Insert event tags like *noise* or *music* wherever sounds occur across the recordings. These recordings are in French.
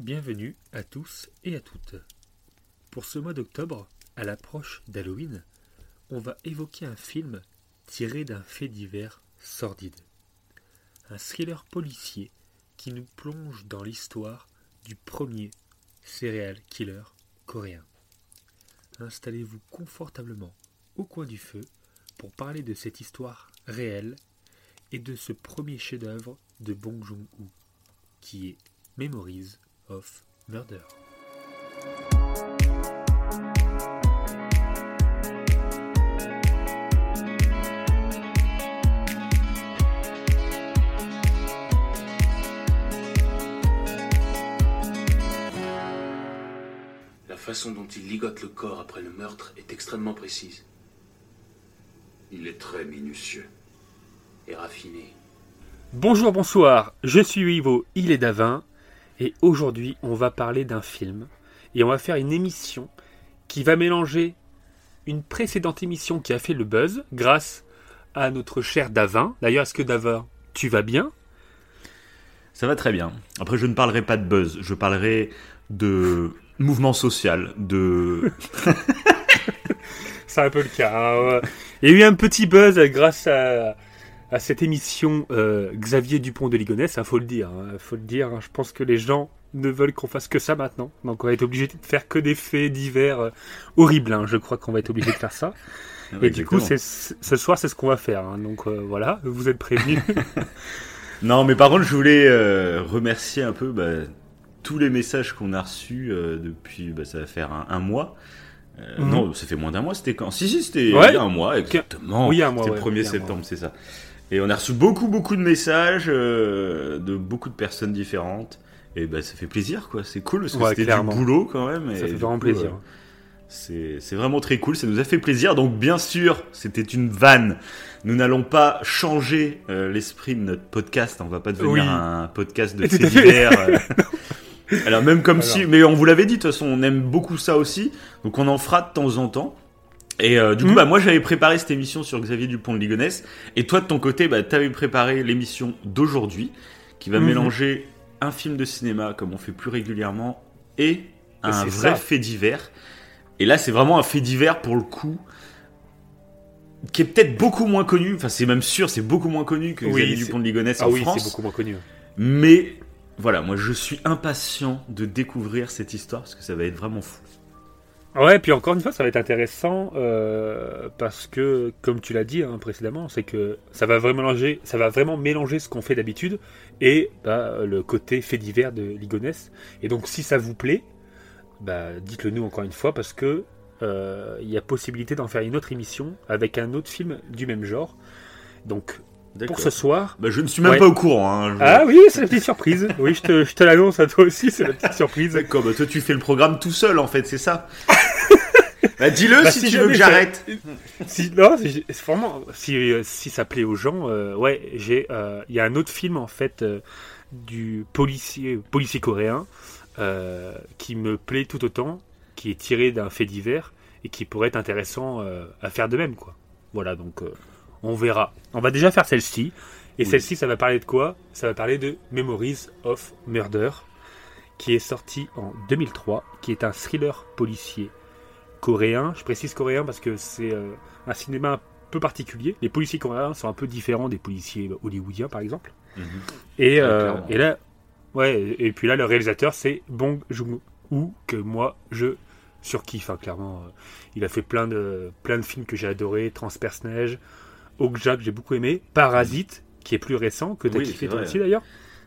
Bienvenue à tous et à toutes. Pour ce mois d'octobre, à l'approche d'Halloween, on va évoquer un film tiré d'un fait divers sordide. Un thriller policier qui nous plonge dans l'histoire du premier serial killer coréen. Installez-vous confortablement au coin du feu pour parler de cette histoire réelle et de ce premier chef-d'œuvre de Bong Joon-ho, qui est Memories of Murder. La façon dont il ligote le corps après le meurtre est extrêmement précise Il est très minutieux. et raffinée. Bonjour, bonsoir, je suis Ivo, il est Davin, et aujourd'hui on va parler d'un film, et on va faire une émission qui va mélanger une précédente émission qui a fait le buzz grâce à notre cher Davin. D'ailleurs, est-ce que Davin, tu vas bien? Ça va très bien. Après, je ne parlerai pas de buzz, je parlerai de mouvement social, de... *laughs* C'est un peu le cas. hein. Il y a eu un petit buzz grâce à, à cette émission euh, Xavier Dupont de Ligonnès, il faut le dire. hein, faut le dire. hein. Je pense que les gens ne veulent qu'on fasse que ça maintenant. Donc on va être obligé de faire que des faits divers euh, horribles. hein. Je crois qu'on va être obligé de faire ça. *laughs* Et du coup, ce soir, c'est ce qu'on va faire. hein. Donc euh, voilà, vous êtes prévenus. *laughs* *laughs* Non, mais par contre, je voulais remercier un peu bah, tous les messages qu'on a reçus depuis, bah, ça va faire un, un mois. Euh, Mhm. Non, ça fait moins d'un mois, c'était quand? Si, si, c'était Ouais. il y a un mois, exactement. Oui, un mois, C'était ouais, le 1er il y a un mois. septembre, c'est ça. Et on a reçu beaucoup, beaucoup de messages euh, de beaucoup de personnes différentes. Et bah, ça fait plaisir, quoi. C'est cool, parce que Ouais, c'était du boulot quand même. et ça fait vraiment coup, plaisir. euh, C'est vraiment très cool, ça nous a fait plaisir. Donc bien sûr, c'était une vanne. Nous n'allons pas changer euh, l'esprit de notre podcast. On va pas devenir Oui. un podcast de faits divers. euh. *laughs* Alors même comme Alors. si, mais on vous l'avait dit de toute façon, on aime beaucoup ça aussi. Donc on en fera de temps en temps. Et euh, du coup, Mhm. bah moi j'avais préparé cette émission sur Xavier Dupont de Ligonnès. Et toi de ton côté, bah t'avais préparé l'émission d'aujourd'hui, qui va Mhm. mélanger un film de cinéma comme on fait plus régulièrement et un c'est vrai ça. fait divers. Et là, c'est vraiment un fait divers pour le coup, qui est peut-être beaucoup moins connu. Enfin, c'est même sûr, c'est beaucoup moins connu que Oui, Xavier c'est- Dupont de Ligonnès Ah en oui, c'est France. beaucoup moins connu. Mais voilà, moi je suis impatient de découvrir cette histoire parce que ça va être vraiment fou. Ouais, puis encore une fois, ça va être intéressant euh, parce que, comme tu l'as dit hein, précédemment, c'est que ça va vraiment mélanger, ça va vraiment mélanger ce qu'on fait d'habitude et bah, le côté fait divers de Ligonès. Et donc, si ça vous plaît, bah, dites-le nous encore une fois parce que euh, il y a possibilité d'en faire une autre émission avec un autre film du même genre. Donc, pour ce soir. Bah, je ne suis même Ouais. pas au courant. Hein. Je- Ah oui, c'est la petite surprise. Oui, je te, je te l'annonce à toi aussi, c'est la petite surprise. D'accord, bah, toi tu fais le programme tout seul en fait, c'est ça *laughs* bah, Dis-le Bah, si, si tu veux que j'arrête. Si, non, c'est c'est vraiment, si, euh, si ça plaît aux gens, euh, ouais, j'ai, euh, il y a un autre film en fait euh, du policier, policier coréen qui me plaît tout autant, qui est tiré d'un fait divers et qui pourrait être intéressant à faire de même, quoi. Voilà, donc on verra. On va déjà faire celle-ci. Et Oui. celle-ci, ça va parler de quoi? Ça va parler de Memories of Murder, qui est sorti en 2003, qui est un thriller policier coréen. Je précise coréen parce que c'est euh, un cinéma un peu particulier. Les policiers coréens sont un peu différents des policiers hollywoodiens, par exemple. Mhm. Et, euh, et là, ouais, et puis là, le réalisateur, c'est Bong Joon-ho, que moi, je surkiffe, hein, clairement. Il a fait plein de, plein de films que j'ai adorés, Transperce Neige, Okja, que j'ai beaucoup aimé, Parasite, qui est plus récent, que t'as Oui, kiffé c'est toi aussi d'ailleurs.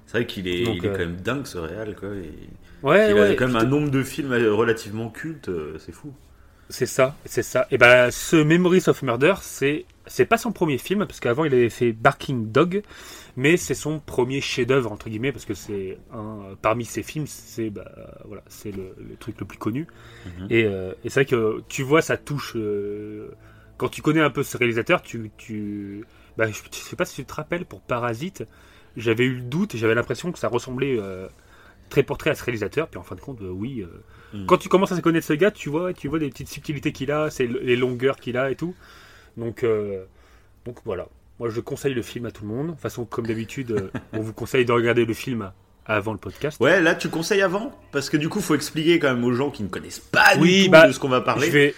C'est vrai qu'il est, Donc, il est euh, quand même dingue ce réal quoi. et- Ouais, il ouais. a quand même un nombre de films euh, relativement cultes, euh, c'est fou. C'est ça, c'est ça. Et ben, ce Memories of Murder, c'est c'est pas son premier film parce qu'avant il avait fait Barking Dog, mais c'est son premier chef-d'œuvre entre guillemets parce que c'est un parmi ses films, c'est bah, voilà, c'est le, le truc le plus connu. Mhm. Et, euh, et c'est vrai que tu vois ça touche euh, quand tu connais un peu ce réalisateur, tu tu bah, je, je sais pas si tu te rappelles pour Parasite, j'avais eu le doute et j'avais l'impression que ça ressemblait euh, très pour trait à ce réalisateur, puis en fin de compte, euh, oui. euh, Mhm. Quand tu commences à connaître ce gars, tu vois, tu vois des petites subtilités qu'il a, c'est le- les longueurs qu'il a et tout. Donc, donc voilà. Moi, je conseille le film à tout le monde. De toute façon, comme d'habitude, on vous conseille de regarder le film avant le podcast. Ouais, là tu conseilles avant? Parce que du coup, faut expliquer quand même aux gens qui ne connaissent pas Oui, du tout bah, de ce qu'on va parler. Je vais,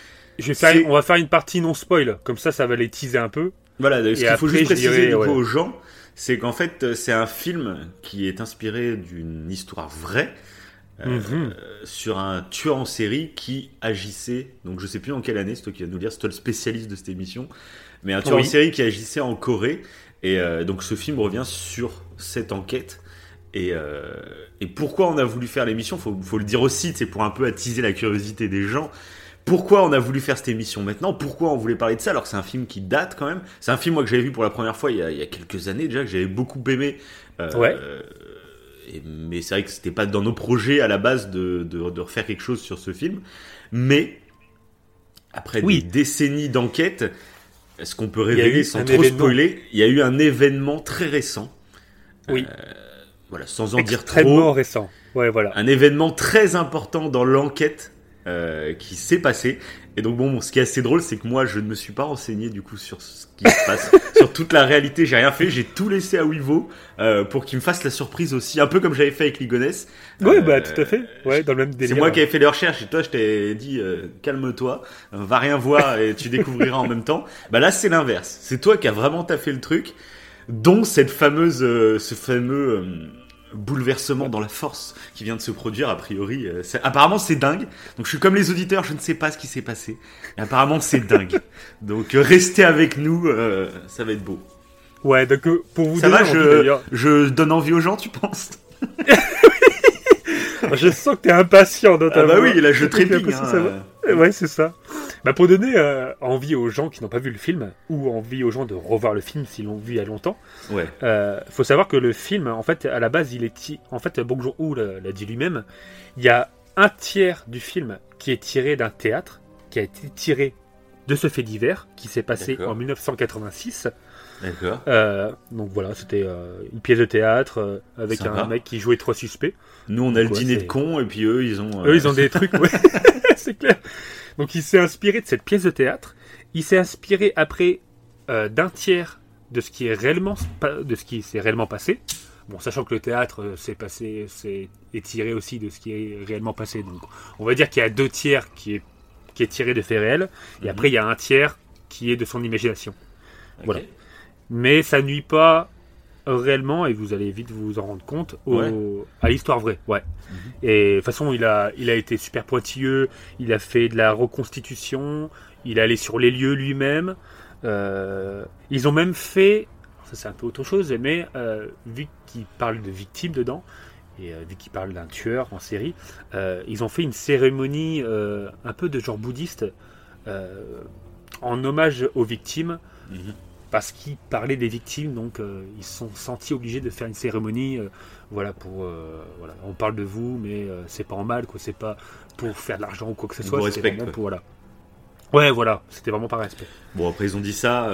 on va faire une partie non spoil, comme ça, ça va les teaser un peu. Voilà, ce qu'il faut juste préciser dirais, du coup ouais. aux gens, c'est qu'en fait, euh, c'est un film qui est inspiré d'une histoire vraie euh, Mhm. sur un tueur en série qui agissait. Donc, je sais plus en quelle année, c'est toi qui vas nous le dire, c'est toi le spécialiste de cette émission, mais un tueur Oui. en série qui agissait en Corée. Et euh, donc, ce film revient sur cette enquête. Et, euh, et pourquoi on a voulu faire l'émission faut, faut le dire aussi, c'est pour un peu attiser la curiosité des gens. Pourquoi on a voulu faire cette émission maintenant Pourquoi on voulait parler de ça alors que c'est un film qui date quand même C'est un film moi que j'avais vu pour la première fois il y a, il y a quelques années déjà que j'avais beaucoup aimé. Euh, Ouais. et- mais c'est vrai que c'était pas dans nos projets à la base de, de, de refaire quelque chose sur ce film. Mais après Oui. des décennies d'enquête, est-ce qu'on peut révéler sans trop événement. spoiler Il y a eu un événement très récent. Oui. Voilà, sans en dire Extrêmement trop récent. Ouais, voilà. un événement très important dans l'enquête euh, qui s'est passé. Et donc bon, ce qui est assez drôle, c'est que moi, je ne me suis pas renseigné du coup sur ce qui se passe, *laughs* sur toute la réalité. J'ai rien fait, j'ai tout laissé à Wivo euh, pour qu'il me fasse la surprise aussi, un peu comme j'avais fait avec Ligonès. Oui, Euh, bah tout à fait. Ouais, dans le même délire. C'est moi qui avais fait les recherches et toi, je t'ai dit euh, calme-toi, euh, va rien voir et tu *laughs* découvriras en même temps. Bah là, c'est l'inverse. C'est toi qui as vraiment taffé le truc, dont cette fameuse, euh, ce fameux euh, bouleversement dans la force qui vient de se produire. A priori, euh, apparemment, c'est dingue. Donc, je suis comme les auditeurs, je ne sais pas ce qui s'est passé. Apparemment, c'est dingue. *laughs* Donc, euh, restez avec nous, euh, ça va être beau. Ouais, donc euh, pour vous Ça donner va, je, donne envie aux gens, tu penses? *laughs* Je sens que t'es impatient ta Ah bah oui, là, je trépigne. hein. Ouais, c'est ça. Bah, pour donner euh, envie aux gens qui n'ont pas vu le film, ou envie aux gens de revoir le film s'ils l'ont vu il y a longtemps, Ouais. euh, faut savoir que le film, en fait, à la base, il est. En fait, Bong Joon-ho l'a dit lui-même, il y a un tiers du film qui est tiré d'un théâtre, qui a été tiré de ce fait divers, qui s'est passé en 1986. D'accord. Euh, donc voilà, c'était euh, une pièce de théâtre euh, avec Sympa. un mec qui jouait trois suspects. Nous, on a le Ouais, dîner de cons, et puis eux, ils ont. Eux, ils ont des trucs, *laughs* ouais, *laughs* c'est clair. Donc, il s'est inspiré de cette pièce de théâtre. Il s'est inspiré après euh, d'un tiers de ce qui est réellement de ce qui s'est réellement passé. Bon, sachant que le théâtre euh, s'est passé, c'est est tiré aussi de ce qui est réellement passé. Donc, on va dire qu'il y a deux tiers qui est qui est tiré de faits réels, et Mhm. après il y a un tiers qui est de son imagination. voilà. Mais ça nuit pas réellement, et vous allez vite vous en rendre compte, au- Ouais. à l'histoire vraie. Ouais. Mhm. Et de toute façon, il a, il a été super pointilleux, il a fait de la reconstitution, il est allé sur les lieux lui-même. Euh, ils ont même fait, ça c'est un peu autre chose, mais euh, vu qu'il parle de victimes dedans, et euh, vu qu'il parle d'un tueur en série, ils ont fait une cérémonie un peu de genre bouddhiste en hommage aux victimes Mhm. Parce qu'ils parlaient des victimes, donc euh, ils se sont sentis obligés de faire une cérémonie. euh, voilà, pour. euh, voilà, on parle de vous, mais c'est pas en mal, quoi, c'est pas pour faire de l'argent ou quoi que ce soit. respecte, vraiment pour. Voilà. Ouais, voilà, c'était vraiment par respect. Bon, après, ils ont dit ça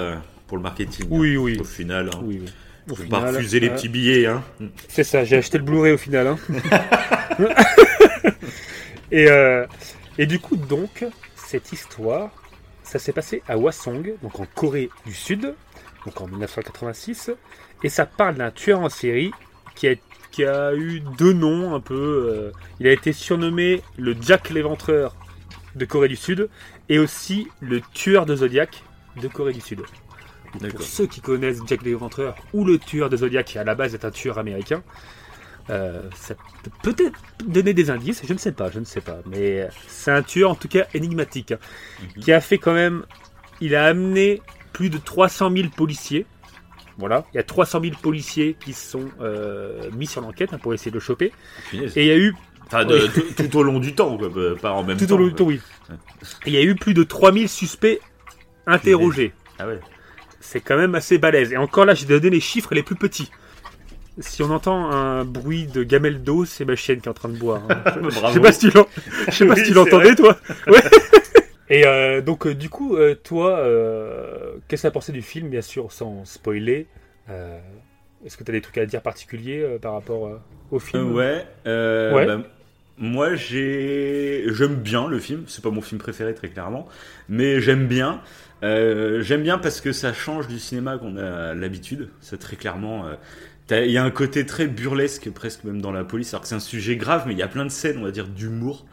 pour le marketing. Oui, hein. oui. Au final, hein. Oui, oui. Au faut pas refuser les petits billets. Hein. C'est ça, j'ai acheté le Blu-ray au final. hein. *laughs* et, et du coup, donc, cette histoire, ça s'est passé à Hwasong, donc en Corée du Sud, donc en 1986, et ça parle d'un tueur en série qui a, qui a eu deux noms un peu. euh, il a été surnommé le Jack l'Éventreur de Corée du Sud et aussi le tueur de Zodiac de Corée du Sud. Pour ceux qui connaissent Jack l'Éventreur ou le tueur de Zodiac, qui à la base est un tueur américain, euh, ça peut peut-être donner des indices, je ne sais pas, je ne sais pas. Mais c'est un tueur en tout cas énigmatique, hein, Mhm. qui a fait quand même, il a amené plus de 300 000 policiers. Voilà, il y a 300 000 policiers qui sont euh, mis sur l'enquête hein, pour essayer de le choper. Et il y a eu Enfin, de- Oui. tout, tout au long du temps, quoi, euh, pas en même tout temps. au long du temps, oui. Il y a eu plus de 3000 suspects interrogés. Ah ouais. C'est quand même assez balèze. Et encore là, j'ai donné les chiffres les plus petits. Si on entend un bruit de gamelle d'eau, c'est ma chienne qui est en train de boire. hein. *laughs* Je sais pas si tu Oui, si l'entendais, toi. Ouais. *laughs* Et euh, donc, euh, du coup, euh, toi, qu'est-ce que tu as pensé du film, bien sûr, sans spoiler Est-ce que tu as des trucs à dire particuliers par rapport au film? Ouais. Ouais. bah, moi, j'ai, j'aime bien le film. C'est pas mon film préféré très clairement, mais j'aime bien. J'aime bien parce que ça change du cinéma qu'on a l'habitude. C'est très clairement. Il y a un côté très burlesque, presque même dans la police, alors que c'est un sujet grave, mais il y a plein de scènes, on va dire, d'humour.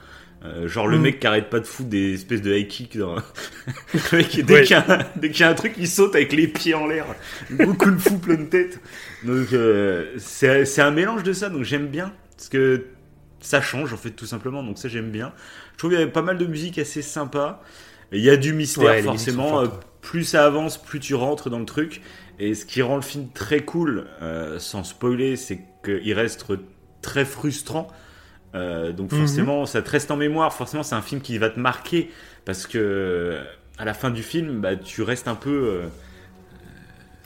Euh, genre le Mm. mec qui arrête pas de foutre des espèces de high kick dans... *laughs* le mec, dès qu'il y, a un- dès qu'il y a un truc il saute avec les pieds en l'air. Beaucoup de fou plein de tête donc euh, c'est un mélange de ça donc j'aime bien. Parce que ça change en fait tout simplement. Donc ça j'aime bien. Je trouve qu'il y avait pas mal de musique assez sympa. Il y a du mystère Ouais, forcément. fortes, euh, plus ça avance plus tu rentres dans le truc. Et ce qui rend le film très cool euh, sans spoiler c'est qu'il reste très frustrant euh, donc Mhm. forcément, ça te reste en mémoire. Forcément, c'est un film qui va te marquer parce que euh, à la fin du film, bah, tu restes un peu euh,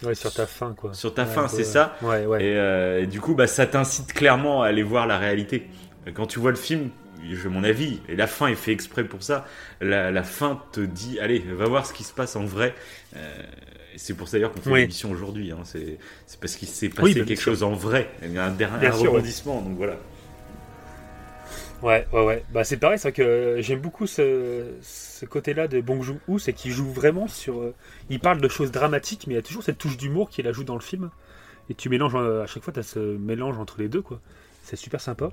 Ouais, sur ta fin, quoi. sur ta Ouais, fin, c'est ça. Ouais, ouais. Et, euh, et du coup, bah, ça t'incite clairement à aller voir la réalité. Quand tu vois le film, je mon avis, et la fin est fait exprès pour ça. La, la fin te dit, allez, va voir ce qui se passe en vrai. C'est pour ça d'ailleurs qu'on fait Oui. l'émission aujourd'hui. Hein. C'est parce qu'il s'est passé Oui, quelque sûr. chose en vrai. Il y a un, un ouais. rebondissement. Donc voilà. Ouais, ouais, ouais. Bah, c'est pareil, c'est vrai que j'aime beaucoup ce, côté-là de Bong Joon-ho, c'est qu'il joue vraiment sur. euh, il parle de choses dramatiques, mais il y a toujours cette touche d'humour qu'il ajoute dans le film. Et tu mélanges, euh, à chaque fois, tu as ce mélange entre les deux, quoi. C'est super sympa.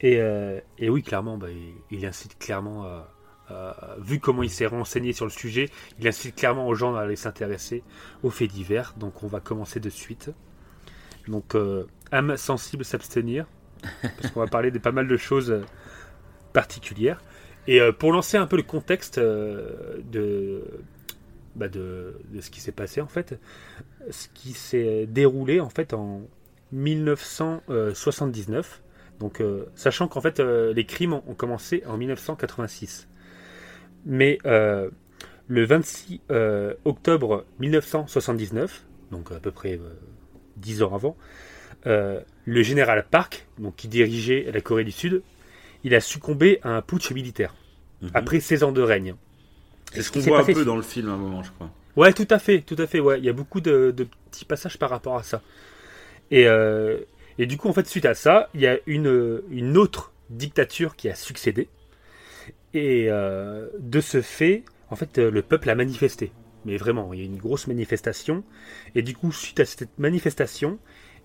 Et, euh, et oui, clairement, bah, il, incite clairement à, Vu comment il s'est renseigné sur le sujet, il incite clairement aux gens à aller s'intéresser aux faits divers. Donc, on va commencer de suite. Donc, euh, âme sensible s'abstenir. Parce qu'on va parler de pas mal de choses euh, particulières. Et euh, pour lancer un peu le contexte euh, de, bah, de, de ce qui s'est passé en fait, ce qui s'est déroulé en fait en 1979. Donc, sachant qu'en fait les crimes ont, commencé en 1986. Mais le 26 euh, octobre 1979, donc à peu près euh, 10 ans avant, le général Park, donc qui dirigeait la Corée du Sud, il a succombé à un putsch militaire Mhm. après 16 ans de règne. C'est ce qu'on voit un peu dans le film à un moment, je crois. Ouais, tout à fait, tout à fait. Ouais, il y a beaucoup de, de petits passages par rapport à ça. Et, euh, et du coup, en fait, suite à ça, il y a une, une autre dictature qui a succédé. Et euh, de ce fait, en fait, euh, le peuple a manifesté. Mais vraiment, il y a une grosse manifestation. Et du coup, suite à cette manifestation,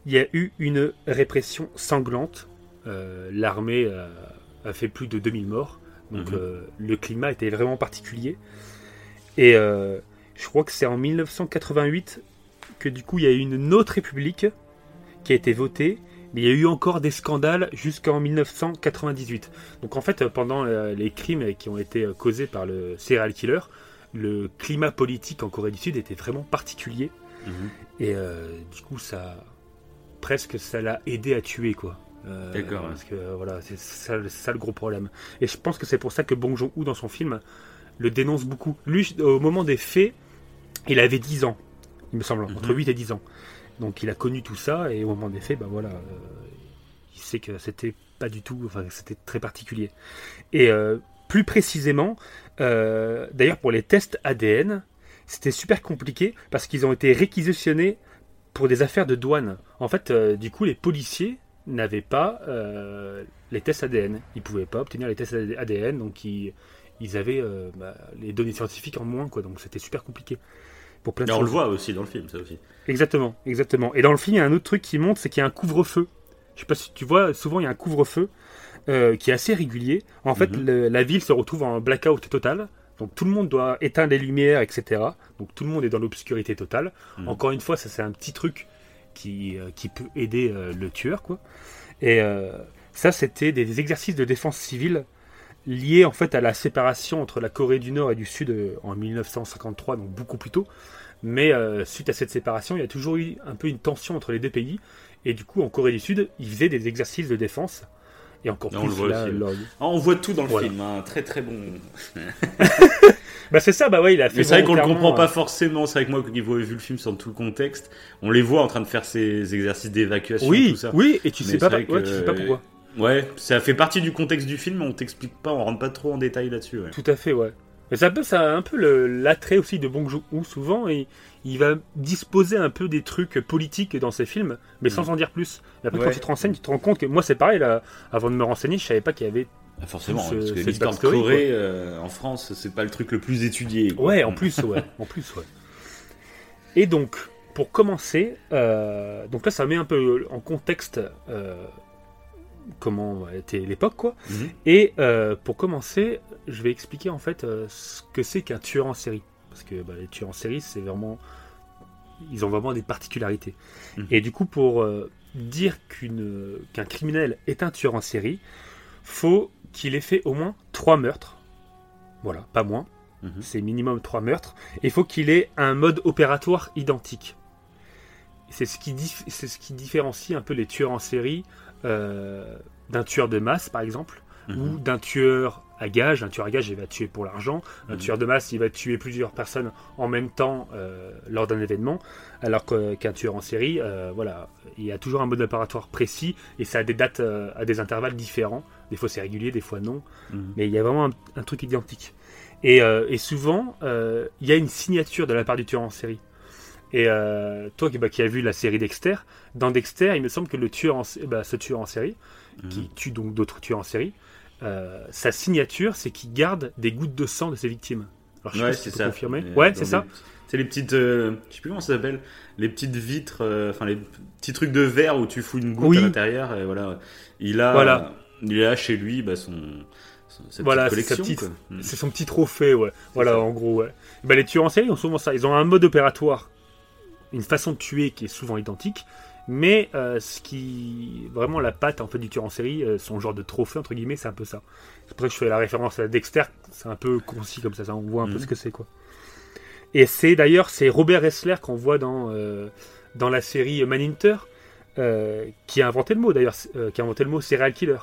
il y a eu une répression sanglante. Euh, L'armée euh, a fait plus de 2000 morts. Donc Mhm. euh, le climat était vraiment particulier. Et je crois que c'est en 1988 que du coup il y a eu une autre république qui a été votée. Mais il y a eu encore des scandales jusqu'en 1998. Donc en fait, pendant les crimes qui ont été causés par le serial killer, le climat politique en Corée du Sud était vraiment particulier. Mhm. Et euh, du coup, ça presque ça l'a aidé à tuer quoi. Euh, D'accord. Parce que euh, voilà, c'est ça, ça le gros problème. Et je pense que c'est pour ça que Bong Joon-ho dans son film le dénonce beaucoup. Lui, au moment des faits, il avait 10 ans, il me semble, entre Mhm. 8 et 10 ans. Donc il a connu tout ça et au moment des faits, bah voilà, euh, il sait que c'était pas du tout, enfin c'était très particulier. Et plus précisément, d'ailleurs pour les tests ADN, c'était super compliqué parce qu'ils ont été réquisitionnés pour des affaires de douane. En fait, euh, du coup, les policiers n'avaient pas euh, les tests ADN. Ils pouvaient pas obtenir les tests ADN, donc ils, ils avaient euh, bah, les données scientifiques en moins, quoi. Donc c'était super compliqué. Pour plein de on le voit aussi dans le film, ça aussi. Exactement, exactement. Et dans le film, il y a un autre truc qui monte, c'est qu'il y a un couvre-feu. Je sais pas si tu vois, souvent il y a un couvre-feu qui est assez régulier. En fait, Mhm. le- la ville se retrouve en blackout total. Donc tout le monde doit éteindre les lumières, etc. Donc tout le monde est dans l'obscurité totale. Mhm. Encore une fois, ça c'est un petit truc qui, euh, qui peut aider euh, le tueur, quoi. Et euh, ça, c'était des exercices de défense civile liés en fait à la séparation entre la Corée du Nord et du Sud en 1953, donc beaucoup plus tôt. Mais suite à cette séparation, il y a toujours eu un peu une tension entre les deux pays. Et du coup, en Corée du Sud, ils faisaient des exercices de défense. Et encore Et on plus le voit là, Ah, on voit tout dans le Voilà. film, un très très bon. *laughs* Bah c'est ça, bah ouais, il a fait. Mais c'est vrai qu'on le comprend pas euh, forcément. C'est vrai que moi, qui vois vu le film sans tout le contexte, on les voit en train de faire ces exercices d'évacuation, Oui, tout ça. oui, et tu sais pas, ouais, tu sais pas pourquoi. Ouais, ça fait partie du contexte du film, mais on t'explique pas, on rentre pas trop en détail là-dessus. Ouais. Tout à fait, ouais. Mais ça peut, ça a un peu le- l'attrait aussi de Bong Joon-ho souvent, et il va disposer un peu des trucs politiques dans ses films, mais sans en dire plus. Et après, Ouais. quand tu te renseignes, tu te rends compte que moi, c'est pareil, là, avant de me renseigner, je savais pas qu'il y avait. Ah, forcément, Ce- parce que l'histoire de Corée euh, en France, c'est pas le truc le plus étudié. quoi. Ouais, en plus, ouais, en plus, ouais. Et donc, pour commencer, euh, donc là, ça met un peu en contexte euh, comment était l'époque, quoi. Mhm. Et euh, pour commencer, je vais expliquer en fait euh, ce que c'est qu'un tueur en série. Parce que bah, les tueurs en série, c'est vraiment. Ils ont vraiment des particularités. Mhm. Et du coup, pour euh, dire qu'un criminel est un tueur en série, faut qu'il ait fait au moins trois meurtres. Voilà, pas moins. Mhm. C'est minimum trois meurtres. Et il faut qu'il ait un mode opératoire identique. C'est ce, qui dif- c'est ce qui différencie un peu les tueurs en série d'un tueur de masse, par exemple, Mhm. ou d'un tueur à gage. Un tueur à gage, il va tuer pour l'argent. Un Mhm. tueur de masse, il va tuer plusieurs personnes en même temps euh, lors d'un événement. Alors qu'un tueur en série, euh, voilà, il y a toujours un mode opératoire précis et ça a des dates euh, à des intervalles différents. Des fois c'est régulier, des fois non. Mhm. Mais il y a vraiment un, un truc identique. Et, euh, et souvent, euh, il y a une signature de la part du tueur en série. Et euh, toi qui, bah, qui as vu la série Dexter, dans Dexter, il me semble que le tueur en, bah, ce tueur en série, qui tue donc d'autres tueurs en série, euh, sa signature, c'est qu'il garde des gouttes de sang de ses victimes. Alors, je sais Ouais, si c'est peux ça. confirmer. Euh, Ouais, c'est ça. C'est les petites. euh, je sais plus comment ça s'appelle. Les petites vitres, enfin les petits trucs de verre où tu fous une goutte Oui. à l'intérieur. Et voilà. Il a. Voilà. Il a chez lui bah, son. Sa Voilà, c'est. Mm. C'est son petit trophée, ouais. Voilà, ça. en gros, ouais. Bah, les tueurs en série ont souvent ça. Ils ont un mode opératoire, une façon de tuer qui est souvent identique, mais euh, ce qui. Vraiment, la patte en fait, du tueur en série, euh, son genre de trophée, entre guillemets, c'est un peu ça. C'est pour ça que je fais la référence à Dexter, c'est un peu concis comme ça, ça on voit un peu Mhm. ce que c'est, quoi. Et c'est d'ailleurs, c'est Robert Ressler qu'on voit dans, euh, dans la série Manhunter, qui a inventé le mot d'ailleurs, qui a inventé le mot serial killer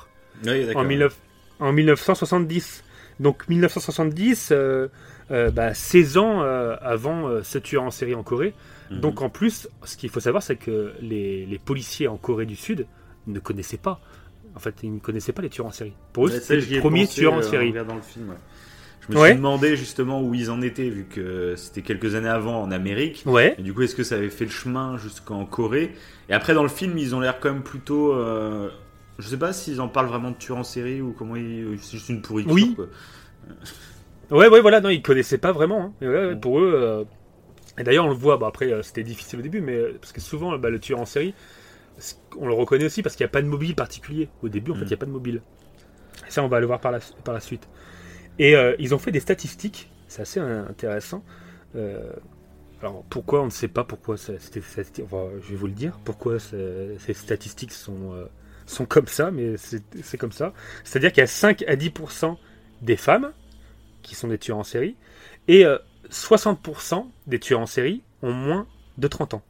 en, 19 en 1970. Donc 1970, euh, euh, bah, 16 ans euh, avant euh, ce tueur en série en Corée. Mhm. Donc en plus, ce qu'il faut savoir, c'est que les, les policiers en Corée du Sud ne connaissaient pas. En fait, ils ne connaissaient pas les tueurs en série. Pour eux, Ouais, c'était le premier tueur en euh, série. regardant le film, ouais. Je me Ouais. suis demandé justement où ils en étaient, vu que c'était quelques années avant en Amérique. Ouais. Et du coup, est-ce que ça avait fait le chemin jusqu'en Corée? Et après, dans le film, ils ont l'air quand même plutôt. euh, Je sais pas s'ils en parlent vraiment de tueur en série ou comment ils. C'est juste une pourriture. Oui. quoi. Ouais, ouais, voilà, non, ils connaissaient pas vraiment. hein. Et ouais, ouais, Mm. pour eux. euh, Et d'ailleurs, on le voit, bah, après, euh, c'était difficile au début, mais euh, parce que souvent, bah, le tueur en série, on le reconnaît aussi parce qu'il n'y a pas de mobile particulier. Au début, en fait, il Mm. n'y a pas de mobile. Et ça, on va le voir par la, par la suite. Et euh, ils ont fait des statistiques, c'est assez intéressant. Alors, pourquoi On ne sait pas pourquoi c'était. Enfin, je vais vous le dire. Pourquoi ce- ces statistiques sont, sont comme ça, mais c'est comme ça. C'est-à-dire qu'il y a 5 à 10% des femmes qui sont des tueurs en série, et euh, 60% des tueurs en série ont moins de 30 ans.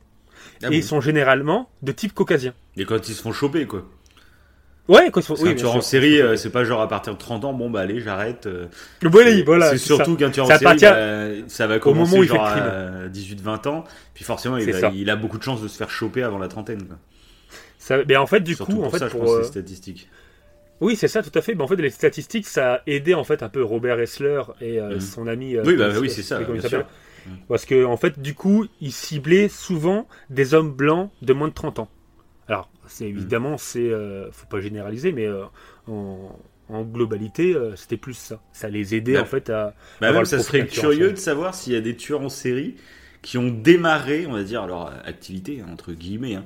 Ah et bon ils sont généralement de type caucasien. Et quand ils se font choper, quoi. Ouais, quand ils sont. Parce oui, tueur en série, euh, c'est pas genre à partir de 30 ans, bon bah allez, j'arrête. euh, Oui, voilà. C'est surtout qu'un tueur en série, bah, ça va commencer moment où genre à 18-20 ans. Puis forcément, il, va- a beaucoup de chances de se faire choper avant la trentaine. Quoi. Ça- mais en fait, du Surtout coup, en pour fait, ça, je pour, pense, euh, statistiques. Oui, c'est ça, tout à fait. Mais en fait, les statistiques, ça a aidé en fait un peu Robert Ressler et euh, Mhm. son ami. euh, Oui, bah oui, c'est ça, bien sûr. Parce que en fait, du coup, il ciblait souvent des hommes blancs de moins de 30 ans. Alors, c'est Mhm. évidemment, c'est, euh, faut pas généraliser, mais euh, en, en globalité, euh, c'était plus ça. Ça les aidait Bah, en fait à. Bah même, ça serait curieux de savoir s'il y a des tueurs en série qui ont démarré, on va dire, leur activité, hein, entre guillemets, hein,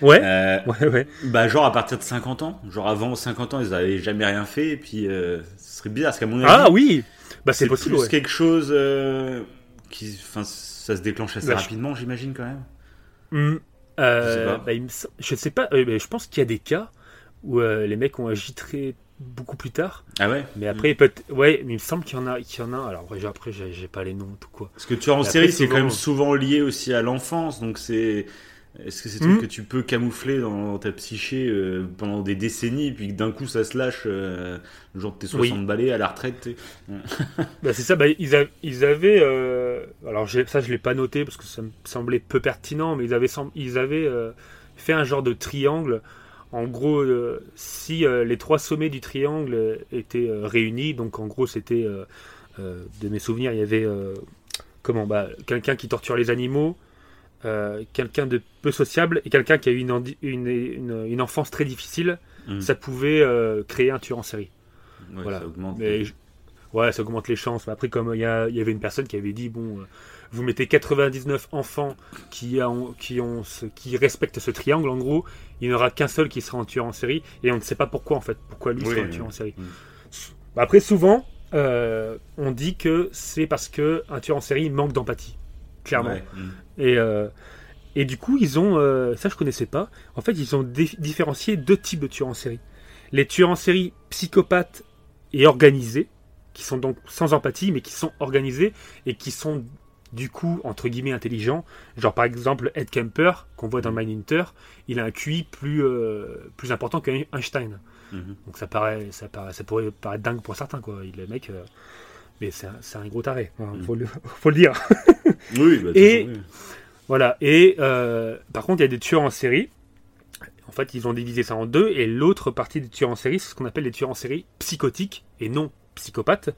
Ouais. euh, Ouais, ouais. bah genre à partir de 50 ans. Genre avant 50 ans, ils avaient jamais rien fait, et puis euh, ce serait bizarre, parce qu'à mon avis, Ah oui. Bah c'est possible. plus ouais. quelque chose euh, qui, enfin, ça se déclenche assez Bah, rapidement, j'imagine quand même. Hmm. Euh, Je sais pas. bah, me je sais pas. euh, je pense qu'il y a des cas où euh, les mecs ont agi très beaucoup plus tard. Ah ouais. Mais après, peut ouais, mais il me semble qu'il y en a, qu'il y en a. Alors après, j'ai- après, j'ai pas les noms tout quoi. Parce que tueur en Et après, série, c'est quand même souvent lié aussi à l'enfance, donc c'est. Est-ce que c'est des Hmm. trucs que tu peux camoufler dans ta psyché euh, pendant des décennies, puis que d'un coup ça se lâche euh, le jour de tes 60 balais à la retraite *laughs* Bah, c'est ça. Bah, ils, a- ils avaient. euh, alors ça, je l'ai pas noté parce que ça me semblait peu pertinent, mais ils avaient, ils avaient fait un genre de triangle. En gros, euh, si euh, les trois sommets du triangle euh, étaient réunis, donc en gros, c'était de mes souvenirs, il y avait comment bah, quelqu'un qui torture les animaux, quelqu'un de peu sociable et quelqu'un qui a eu une, handi- une, une- une enfance très difficile. Hmm. Ça pouvait créer un tueur en série. Ouais, Voilà. ça augmente. Mais ouais, ça augmente les chances. Mais après, comme il y, y avait une personne qui avait dit, bon, vous mettez 99 enfants qui, ont, qui, ont ce- qui respectent ce triangle, en gros, il n'y en aura qu'un seul qui sera un tueur en série, et on ne sait pas pourquoi, en fait, pourquoi lui Oui, sera un tueur en série. Mm. Bah, Après, souvent, euh, on dit que c'est parce que un tueur en série manque d'empathie, clairement. Ouais. Mm. Et, euh, et du coup, ils ont, euh, ça je connaissais pas, en fait, ils ont différencié deux types de tueurs en série. Les tueurs en série psychopathes et organisés, qui sont donc sans empathie, mais qui sont organisés et qui sont du coup, entre guillemets, intelligents. Genre par exemple, Ed Kemper, qu'on voit dans Mindhunter, il a un QI plus, euh, plus important qu'Einstein. Mhm. Donc ça paraît, ça paraît, ça pourrait paraître dingue pour certains, quoi. Il est le mec, euh, mais c'est un, un gros taré, hein, Mm. faut, le, *laughs* faut le dire. Oui, bah, Et- oui. Voilà. Et euh, par contre, il y a des tueurs en série. En fait, ils ont divisé ça en deux. Et l'autre partie des tueurs en série, c'est ce qu'on appelle les tueurs en série psychotiques et non psychopathes.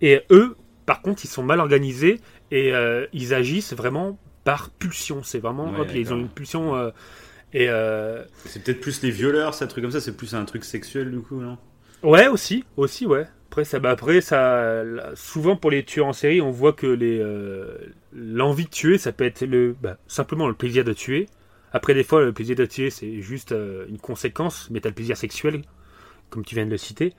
Et eux, par contre, ils sont mal organisés et euh, ils agissent vraiment par pulsion. C'est vraiment, Ouais, hop, ils ont une pulsion. euh, et euh, C'est peut-être plus les violeurs, ça, truc comme ça, c'est plus un truc sexuel du coup, non? Ouais, aussi, aussi, ouais. Après, ça, bah, après, ça, souvent pour les tueurs en série, on voit que les, l'envie de tuer, ça peut être le, bah, simplement le plaisir de tuer. Après, des fois, le plaisir de tuer, c'est juste une conséquence, mais t'as le plaisir sexuel, comme tu viens de le citer.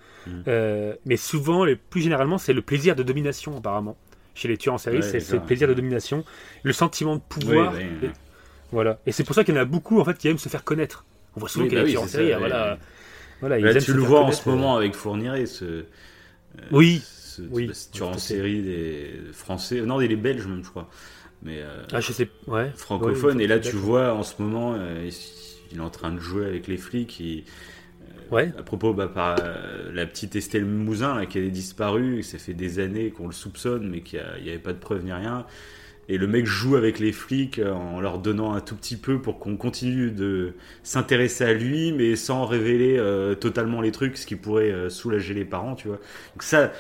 Euh, mais souvent, le, plus généralement, c'est le plaisir de domination, apparemment. Chez les tueurs en série, Ouais, c'est, le plaisir de domination, le sentiment de pouvoir. Oui, oui, et- voilà. Et c'est pour ça qu'il y en a beaucoup, en fait, qui aiment se faire connaître. On voit souvent Oui, qu'il y a bah des tueurs en série, ça, voilà. Voilà, ils aiment tu le vois en ce euh, moment avec Fourniret, ce, euh, Oui. ce, Oui, ce tueur en série des Français, non, il est belge même, je crois, mais euh, Ah, je sais, ouais. francophone. Ouais, et là, tu vois en ce moment, euh, il, il est en train de jouer avec les flics. il- Ouais. à propos, bah, par euh, la petite Estelle Mouzin là, qui est disparue, ça fait des années qu'on le soupçonne, mais qu'il n'y avait pas de preuves ni rien. Et le mec joue avec les flics euh, en leur donnant un tout petit peu pour qu'on continue de s'intéresser à lui, mais sans révéler euh, totalement les trucs, ce qui pourrait euh, soulager les parents, tu vois. Donc ça,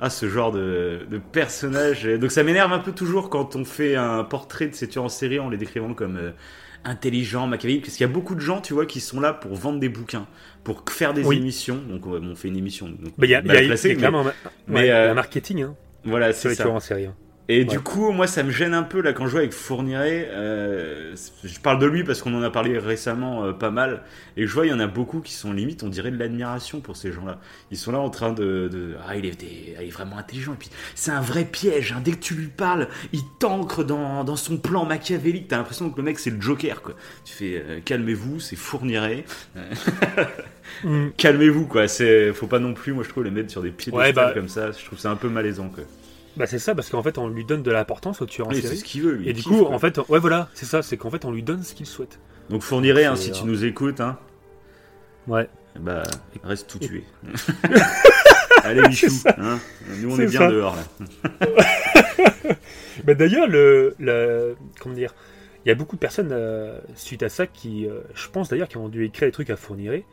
ah, ce genre de, de personnage. Donc ça m'énerve un peu toujours quand on fait un portrait de ces tueurs en série en les décrivant comme intelligents, machiavéliques, parce qu'il y a beaucoup de gens, tu vois, qui sont là pour vendre des bouquins, pour faire des Oui. émissions. Donc on, on fait une émission. donc Bah, il y a, y a- il y a placé, mais- mais, y a euh, un marketing hein, voilà, c'est ça. en série. hein. Et du coup, moi, ça me gêne un peu là quand je joue avec Fourniret. euh, je parle de lui parce qu'on en a parlé récemment euh, pas mal. Et je vois, il y en a beaucoup qui sont limite, on dirait de l'admiration pour ces gens-là. Ils sont là en train de, de- ah, il est, des- ah, il est vraiment intelligent. Et puis, c'est un vrai piège. hein. Dès que tu lui parles, il t'ancre dans, dans son plan machiavélique. T'as l'impression que le mec c'est le Joker, quoi. Tu fais, euh, calmez-vous, c'est Fourniret. Mm. *laughs* Calmez-vous, quoi. C'est, faut pas non plus, moi je trouve, les mettre sur des pieds Ouais, bah- comme ça. Je trouve ça un peu malaisant, quoi. Bah, c'est ça, parce qu'en fait, on lui donne de l'importance au tueur en Oui, série. ce qu'il veut, lui. Et du kiffe, coup, quoi. en fait, ouais, voilà, c'est ça, c'est qu'en fait, on lui donne ce qu'il souhaite. Donc Fourniret, hein, si tu euh, nous écoutes, hein, Ouais. bah reste tout tué. *laughs* Allez Michou, hein, nous on est bien ça. dehors là. *laughs* Bah, d'ailleurs, le, le- comment dire, il y a beaucoup de personnes euh, suite à ça qui, euh, je pense d'ailleurs, qui ont dû écrire des trucs à Fourniret et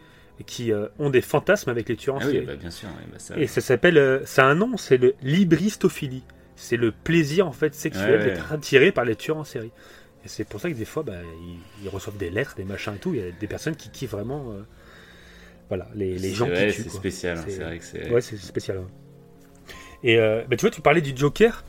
qui euh, ont des fantasmes avec les tueurs en Ah oui, série. bah, bien sûr. bah, ça... Et ça s'appelle, euh, c'est un nom, c'est le libristophilie. C'est le plaisir en fait sexuel Ouais, ouais. d'être attiré par les tueurs en série. Et c'est pour ça que des fois, bah, ils, ils reçoivent des lettres, des machins et tout. Il y a des personnes qui kiffent vraiment, euh, voilà, les, gens ouais, qui tuent. c'est spécial, hein, C'est- vrai que c'est. Ouais, c'est spécial. Et bah, tu vois, tu parlais du Joker,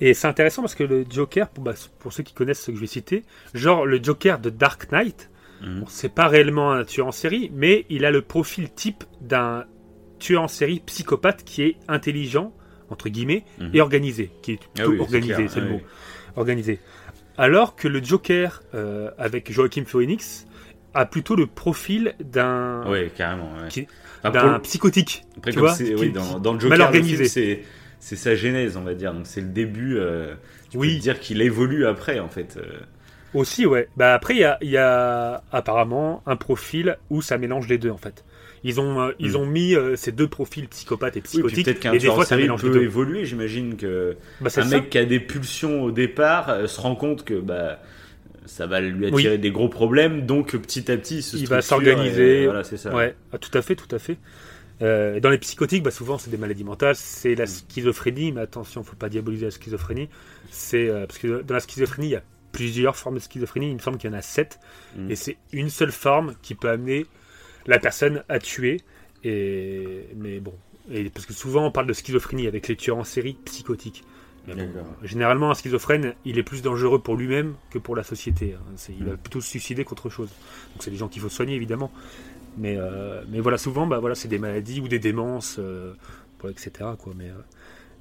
et c'est intéressant parce que le Joker, pour, pour ceux qui connaissent ce que je vais citer, genre le Joker de Dark Knight, Mhm. c'est pas réellement un tueur en série, mais il a le profil type d'un tueur en série psychopathe qui est intelligent, entre guillemets, Mhm. et organisé, qui est Ah oui, organisé, c'est le ah mot, oui. organisé. Alors que le Joker euh, avec Joaquin Phoenix a plutôt le profil d'un Ouais, carrément. Ouais. Enfin, d'un le- psychotique. Après, tu vois, qui- oui, dans, dans le mal Joker, le organisé. c'est c'est sa genèse, on va dire. Donc c'est le début. euh, tu Oui. peux te dire qu'il évolue après, en fait. euh. Aussi, ouais. Bah après, il y a, y a apparemment un profil où ça mélange les deux, en fait. Ils ont, euh, ils Mm. ont mis euh, ces deux profils psychopathes et Oui, peut-être qu'un et des fois, ça mélange les peut deux. évoluer. J'imagine que Bah, un ça. mec qui a des pulsions au départ euh, se rend compte que bah ça va lui Oui. attirer des gros problèmes, donc petit à petit se Il va s'organiser. Voilà, c'est ça. Ouais, ah, tout à fait, tout à fait. Euh, dans les psychotiques, bah, souvent, c'est des maladies mentales, c'est la schizophrénie, mais attention, faut pas diaboliser la schizophrénie. C'est euh, parce que dans la schizophrénie, il y a plusieurs formes de schizophrénie. Il me semble qu'il y en a sept, Mm. et c'est une seule forme qui peut amener la personne à tuer. Et mais bon, Et parce que souvent on parle de schizophrénie avec les tueurs en série psychotiques. Mais bon, D'accord. généralement, un schizophrène, il est plus dangereux pour lui-même que pour la société. hein. Il va Mm. plutôt se suicider qu'autre chose. Donc c'est des gens qu'il faut soigner évidemment. Mais, euh, mais voilà, souvent, bah, voilà, c'est des maladies ou des démences, euh, etc. Quoi. Mais, euh,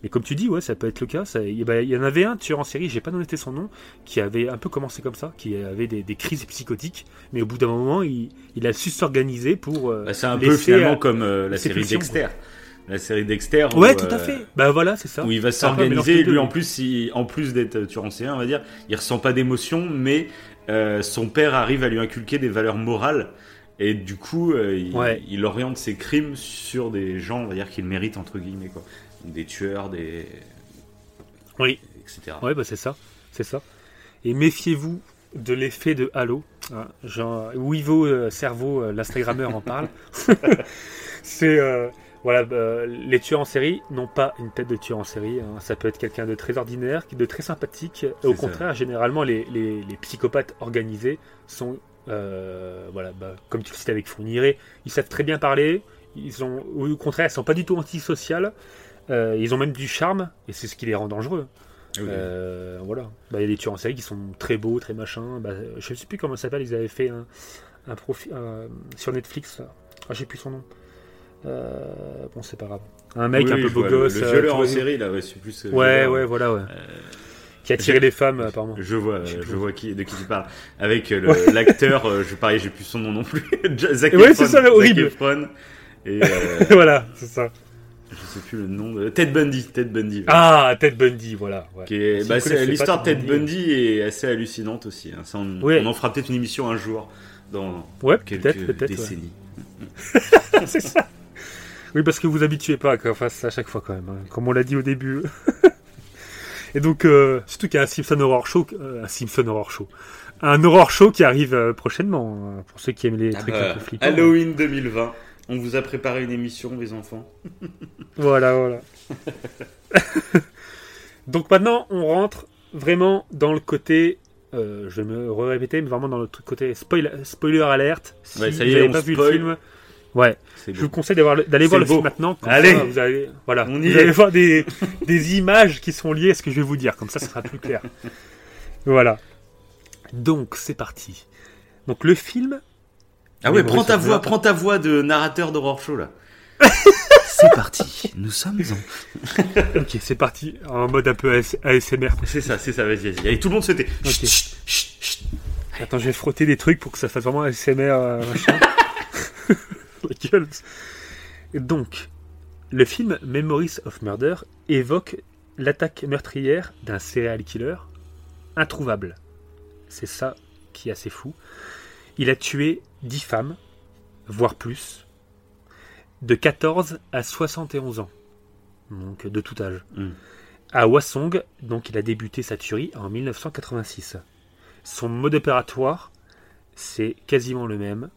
mais comme tu dis, ouais, ça peut être le cas. Il bah, il y en avait un tueur en série, j'ai pas noté son nom, qui avait un peu commencé comme ça, qui avait des, des crises psychotiques, mais au bout d'un moment, il, il a su s'organiser pour. euh, Bah, c'est un peu finalement à- comme euh, la série Dexter. La série Dexter. où, Ouais, tout à euh, fait. Bah voilà, c'est ça. Où il va s'organiser, lui en plus, il- en plus d'être tueur en série, on va dire, il ressent pas d'émotion, mais euh, son père arrive à lui inculquer des valeurs morales, et du coup, euh, il, Ouais. il oriente ses crimes sur des gens, on va dire, qu'il mérite entre guillemets, quoi. Des tueurs, des. Oui. etc. Ouais, bah c'est ça, c'est ça. Et méfiez-vous de l'effet de Halo. hein. Genre, Wivo euh, Cerveau, euh, l'Instagrammeur en parle. *laughs* c'est euh, voilà, bah, les tueurs en série n'ont pas une tête de tueur en série. hein. Ça peut être quelqu'un de très ordinaire, de très sympathique. Au ça. contraire, généralement, les, les- les psychopathes organisés sont, euh, voilà, bah, comme tu le cites avec Fourniret, ils savent très bien parler. Ils ont, au contraire, ils sont pas du tout antisociaux. Euh, ils ont même du charme, et c'est ce qui les rend dangereux. Oui. Euh, voilà. Bah, Il y a des tueurs en série qui sont très beaux, très machin. Bah, je sais plus comment ça s'appelle. Ils avaient fait un, un profil sur Netflix. Ah, j'ai plus son nom. Euh, bon, c'est pas grave. Un mec Oui, un peu je beau vois, gosse. Le, violeur en série, là, ouais, c'est plus. Ouais, ouais, voilà, ouais. Qui a tiré les femmes, apparemment. Je vois, Je sais je vois qui, de qui tu parles. Avec *laughs* l'acteur, euh, je pareil, j'ai plus son nom non plus. *laughs* Zac Ouais, Efron, c'est ça, Zac horrible. Efron. Et euh, *laughs* voilà, c'est ça. Je sais plus le nom de Ted Bundy. Ted Bundy. Ah, Ted Bundy, voilà. ouais. Qui est- Si bah, vous l'histoire de Ted Bundy, Bundy est assez hallucinante aussi. hein. Ça, on, Ouais. on en fera peut-être une émission un jour dans Ouais, quelques ouais. décennies. *laughs* c'est ça. Oui, parce que vous habituez pas qu'on fasse ça à chaque fois quand même, hein, comme on l'a dit au début. *laughs* Et donc, euh, surtout qu'il y a un Simpson Horror Show, euh, un Simpson Horror Show, un Horror Show qui arrive euh, prochainement, hein, pour ceux qui aiment les Ah trucs bah, un peu flippants. Halloween 2020. On vous a préparé une émission, les enfants. Voilà, voilà. *laughs* donc maintenant, on rentre vraiment dans le côté, euh, je vais me répéter, mais vraiment dans le truc côté spoil- spoiler alerte. Si Ouais, ça y vous est, n'avez on pas vu le film, ouais, Je vous conseille d'aller voir le beau. film maintenant. comme Allez. ça, vous allez, voilà, On vous y allez est. voir des, des images qui sont liées à ce que je vais vous dire. Comme ça, ce sera plus clair. *laughs* voilà. Donc, c'est parti. Donc, le film. Ah ouais, prends ta voix, prends ta voix de narrateur d'horror show là. *laughs* C'est parti. Nous sommes en. *laughs* Ok, c'est parti. En mode un peu AS- ASMR. C'est ça, c'est ça, vas-y, vas-y. Allez, tout le monde se tait. Ok. Chut, chut, chut, chut. Attends, je vais frotter des trucs pour que ça fasse vraiment ASMR. euh, machin. *laughs* La gueule. Donc, le film Memories of Murder évoque l'attaque meurtrière d'un serial killer introuvable. C'est ça qui est assez fou. Il a tué 10 femmes, voire plus, de 14 à 71 ans. Donc de tout âge. Mm. À Hwasong, donc il a débuté sa tuerie en 1986. Son mode opératoire, c'est quasiment le même.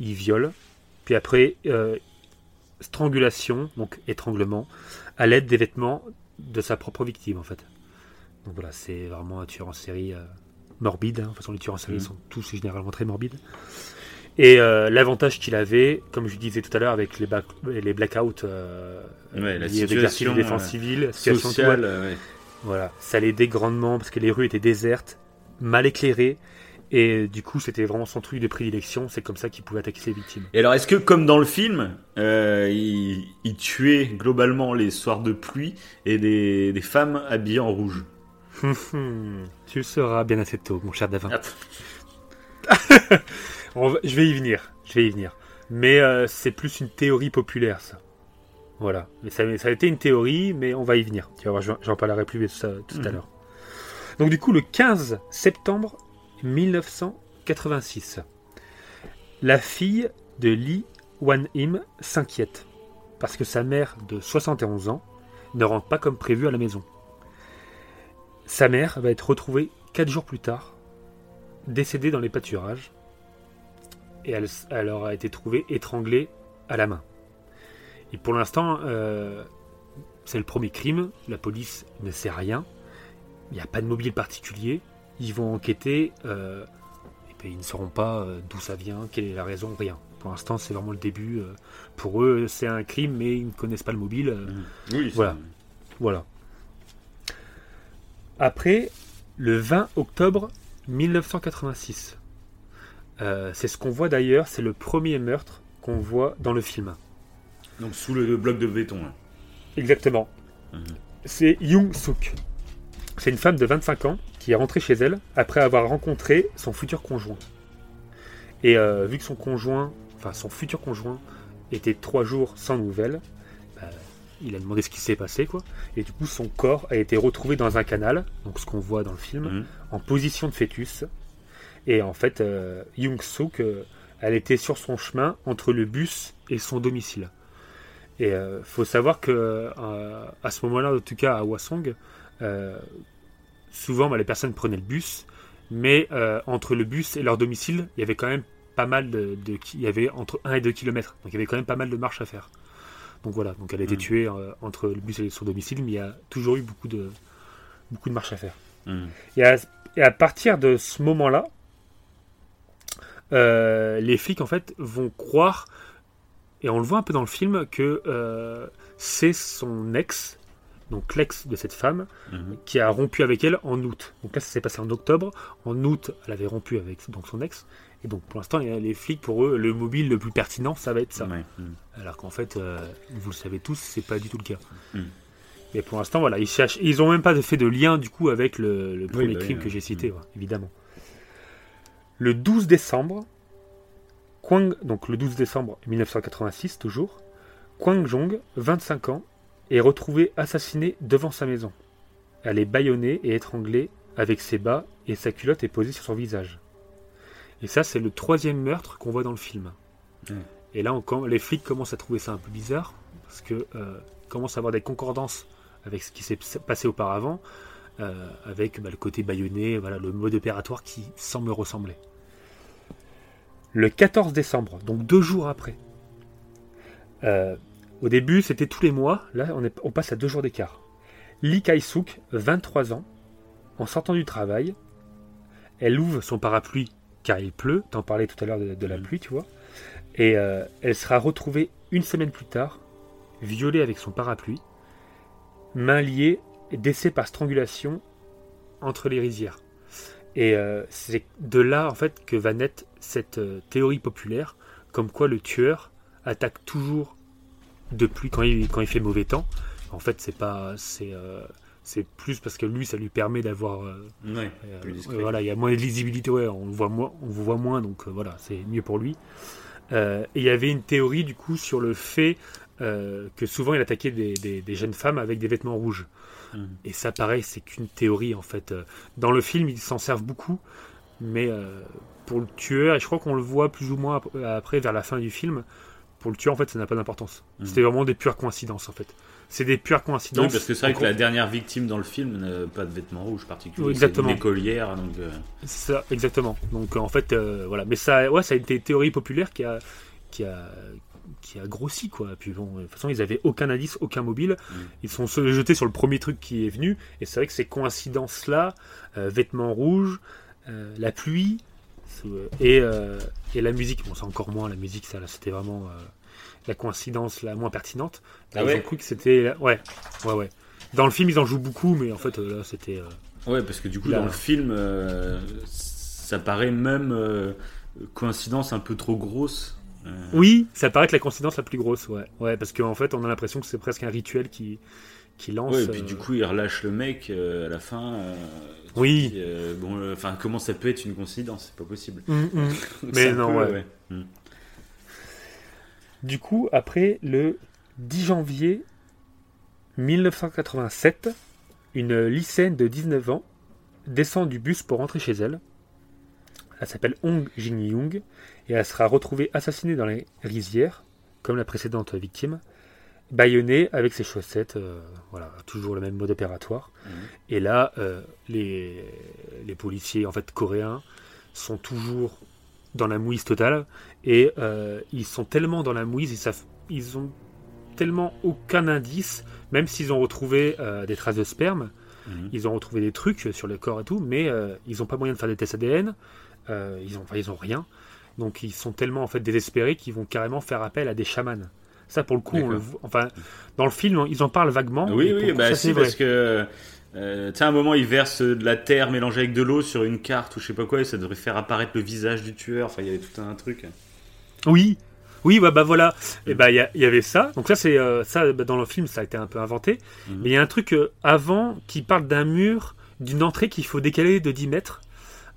Il viole, puis après, euh, strangulation, donc étranglement, à l'aide des vêtements de sa propre victime, en fait. Donc voilà, c'est vraiment un tueur en série euh, morbide. hein. De toute façon, les tueurs en série Mhm. sont tous généralement très morbides. Et euh, l'avantage qu'il avait, comme je disais tout à l'heure, avec les, back- les blackouts euh, Ouais, la situation, de défense euh, civile, situation Social, euh, ouais. voilà, ça l'aidait grandement parce que les rues étaient désertes, mal éclairées, et du coup c'était vraiment son truc de prédilection, c'est comme ça qu'il pouvait attaquer ses victimes. Et alors, est-ce que comme dans le film, euh, il, il tuait globalement les soirs de pluie et des, des femmes habillées en rouge? Tu le sauras bien assez tôt, mon cher Davin. *laughs* On je vais y venir, je vais y venir. Mais euh, c'est plus une théorie populaire, ça. Voilà. Mais ça, ça a été une théorie, mais on va y venir. Tu vas voir, j'en parlerai plus ça, tout à Mhm. l'heure. Donc du coup, le 15 septembre 1986, la fille de Lee Wan-im s'inquiète parce que sa mère de 71 ans ne rentre pas comme prévu à la maison. Sa mère va être retrouvée 4 jours plus tard, décédée dans les pâturages, et elle, elle aura été trouvée étranglée à la main. Et pour l'instant, euh, c'est le premier crime, la police ne sait rien, il n'y a pas de mobile particulier, ils vont enquêter, euh, et puis ils ne sauront pas euh, d'où ça vient, quelle est la raison, rien. Pour l'instant, c'est vraiment le début. pour eux, c'est un crime, mais ils ne connaissent pas le mobile. Mhm. Oui, c'est- Voilà. Voilà. Après, le 20 octobre 1986. Euh, c'est ce qu'on voit d'ailleurs, c'est le premier meurtre qu'on voit dans le film. Donc sous le bloc de béton. Exactement. Mhm. C'est Young Suk. C'est une femme de 25 ans qui est rentrée chez elle après avoir rencontré son futur conjoint. Et euh, vu que son conjoint, enfin son futur conjoint, était trois jours sans nouvelles, bah, il a demandé ce qui s'est passé, quoi. Et du coup, son corps a été retrouvé dans un canal, donc ce qu'on voit dans le film, Mhm. en position de fœtus. Et en fait, euh, Young Suk, euh, elle était sur son chemin entre le bus et son domicile. Et euh, faut savoir que euh, à ce moment-là, en tout cas à Hwasong, euh, souvent bah, les personnes prenaient le bus, mais entre le bus et leur domicile, il y avait quand même pas mal de, de- il y avait entre 1 et 2 km, donc il y avait quand même pas mal de marches à faire. Donc voilà, donc elle a été Mhm. tuée entre le bus et son domicile, mais il y a toujours eu beaucoup de beaucoup de marches à faire. Et à, et à partir de ce moment-là, euh, les flics en fait vont croire, et on le voit un peu dans le film, que euh, c'est son ex, donc l'ex de cette femme, Mhm. qui a rompu avec elle en août. Donc là, ça s'est passé en octobre. En août, elle avait rompu avec donc son ex. Et donc pour l'instant, les, flics, pour eux, le mobile le plus pertinent, ça va être ça. Ouais. Alors qu'en fait, euh, vous le savez tous, c'est pas du tout le cas. Mm. Mais pour l'instant, voilà, ils cherchent. Ils ont même pas fait de lien du coup avec le, le premier bah crime que j'ai cité, Mm. ouais, évidemment. Le 12 décembre, donc le 12 décembre 1986 toujours, Kwang Jong, 25 ans, est retrouvé assassiné devant sa maison. Elle est bâillonnée et étranglée avec ses bas et sa culotte est posée sur son visage. Et ça, c'est le troisième meurtre qu'on voit dans le film. Et là, les flics commencent à trouver ça un peu bizarre, parce que euh, commencent à avoir des concordances avec ce qui s'est passé auparavant, euh, avec bah, le côté bâillonné, voilà, le mode opératoire qui semble ressembler. Le 14 décembre, donc deux jours après. euh, au début, c'était tous les mois. Là, on, est- on passe à deux jours d'écart. Lee Kai-suk, 23 ans, en sortant du travail, elle ouvre son parapluie car il pleut. T'en parlais tout à l'heure de, de la Mhm. pluie, tu vois. Et euh, elle sera retrouvée une semaine plus tard, violée avec son parapluie, mains liées, décès par strangulation entre les rizières. Et euh, c'est de là en fait que va naître cette euh, théorie populaire, comme quoi le tueur attaque toujours de pluie quand il, quand il fait mauvais temps. En fait, c'est pas, c'est, euh, c'est plus parce que lui, ça lui permet d'avoir, euh, Ouais. euh, voilà, il y a moins de lisibilité, ouais, on voit moins, on vous voit moins, donc voilà, c'est mieux pour lui. Et il y avait une théorie du coup sur le fait que souvent il attaquait des, des- des jeunes femmes avec des vêtements rouges. Mhm. Et ça, pareil, c'est qu'une théorie en fait. Dans le film, ils s'en servent beaucoup, mais pour le tueur, et je crois qu'on le voit plus ou moins ap- après vers la fin du film, pour le tueur en fait, ça n'a pas d'importance. Mhm. C'était vraiment des pures coïncidences en fait. C'est des pures coïncidences. Oui, parce que c'est vrai que la dernière victime dans le film n'a pas de vêtements rouges particuliers. Oui, c'est exactement. Une écolière, donc. euh, Ça, exactement. Donc euh, en fait, euh, voilà. Mais ça, ouais, ça a été une théorie populaire qui a, qui a, qui a grossi quoi. Puis bon, de toute façon, ils avaient aucun indice, aucun mobile. Mm. Ils sont se jetés sur le premier truc qui est venu. Et c'est vrai que ces coïncidences-là, euh, vêtements rouges, euh, la pluie euh, et, euh, et la musique. Bon, c'est encore moins la musique. Ça, c'était vraiment euh, la coïncidence la moins pertinente. Ah ils ont cru que c'était, ouais, ouais, ouais. Dans le film, ils en jouent beaucoup, mais en fait, euh, là, c'était. euh, Ouais, parce que du coup, Là. dans le film, euh, ça paraît même euh, coïncidence un peu trop grosse. Euh, Oui, ça paraît être la coïncidence la plus grosse, ouais. Ouais, parce qu'en fait, on a l'impression que c'est presque un rituel qui, qui lance. Ouais, et puis euh, du coup, il relâche le mec euh, à la fin. euh, Oui. dis, euh, bon, euh, enfin, comment ça peut être une coïncidence? C'est pas possible. hum. *laughs* Donc, Mais non, peu, ouais. Mm. Du coup, après le 10 janvier 1987, une lycéenne de 19 ans descend du bus pour rentrer chez elle. Elle s'appelle Hong Jin-young et elle sera retrouvée assassinée dans les rizières, comme la précédente victime, bâillonnée avec ses chaussettes. euh, voilà, toujours le même mode opératoire. Mhm. Et là, euh, les, les policiers en fait coréens sont toujours dans la mouise totale et euh, ils sont tellement dans la mouise, ils savent, ils ont tellement aucun indice, même s'ils ont retrouvé des traces de sperme, Mhm. ils ont retrouvé des trucs sur le corps et tout, mais ils n'ont pas moyen de faire des tests ADN, ils ont, enfin, ils ont rien. Donc ils sont tellement en fait désespérés qu'ils vont carrément faire appel à des chamans. Ça pour le coup, on le D'accord. voit- enfin dans le film ils en parlent vaguement. Oui, oui, bah ça, si, c'est vrai. parce que. Euh, tu sais, à un moment, ils versent de la terre mélangée avec de l'eau sur une carte ou je sais pas quoi, et ça devrait faire apparaître le visage du tueur. Enfin, il y avait tout un truc. Oui, oui, bah, bah voilà. Et bah il y, il avait ça. Donc ça c'est euh, ça bah, dans le film ça a été un peu inventé. Mhm. Mais il y a un truc euh, avant qui parle d'un mur, d'une entrée qu'il faut décaler de 10 mètres.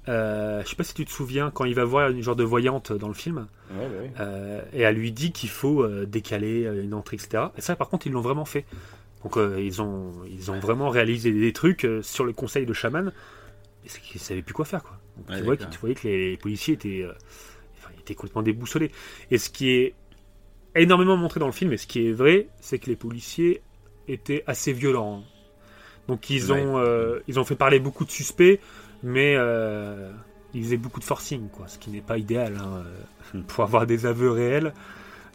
Euh, je sais pas si tu te souviens quand il va voir une genre de voyante dans le film. Ouais, ouais. Euh, et elle lui dit qu'il faut euh, décaler euh, une entrée, etc. Et ça, par contre, ils l'ont vraiment fait. Donc, ils, ont, ils ont vraiment réalisé des trucs sur le conseil de chaman. Et c'est qu'ils savaient plus quoi faire, quoi. Donc, Ouais, tu, vois, tu voyais que les policiers étaient, enfin, ils étaient complètement déboussolés. Et ce qui est énormément montré dans le film, et ce qui est vrai, c'est que les policiers étaient assez violents. Donc, ils ont, ils ont fait parler beaucoup de suspects, mais euh, ils faisaient beaucoup de forcing, quoi, ce qui n'est pas idéal. hein, euh, pour avoir des aveux réels.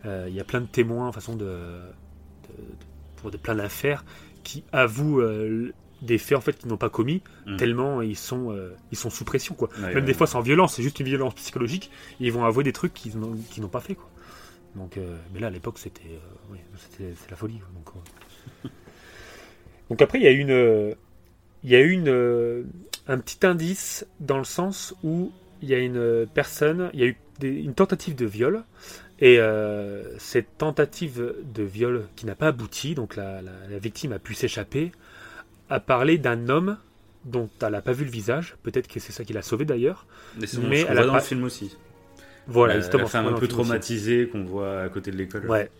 Euh, Il y a plein de témoins, en façon de, de- de- pour de plein d'affaires, qui avouent euh, des faits en fait qu'ils n'ont pas commis, Mhm. tellement ils sont, ils sont sous pression. Quoi. Ouais, Même ouais. des fois sans violence, c'est juste une violence psychologique, et ils vont avouer des trucs qu'ils n'ont qu'ils n'ont pas fait. Quoi. Donc, mais là, à l'époque, c'était ouais, c'est la folie. quoi. Donc. *laughs* Donc après, il y a une, il y a une, un petit indice dans le sens où il y a une personne, il y a eu des- une tentative de viol, et euh, cette tentative de viol qui n'a pas abouti, donc la, la- la victime a pu s'échapper, a parlé d'un homme dont elle n'a pas vu le visage, peut-être que c'est ça qui l'a sauvé d'ailleurs. Mais, c'est- mais elle a dans pas- le film aussi. Voilà, la, exactement. la femme c'est un peu traumatisée qu'on voit à côté de l'école. Ouais,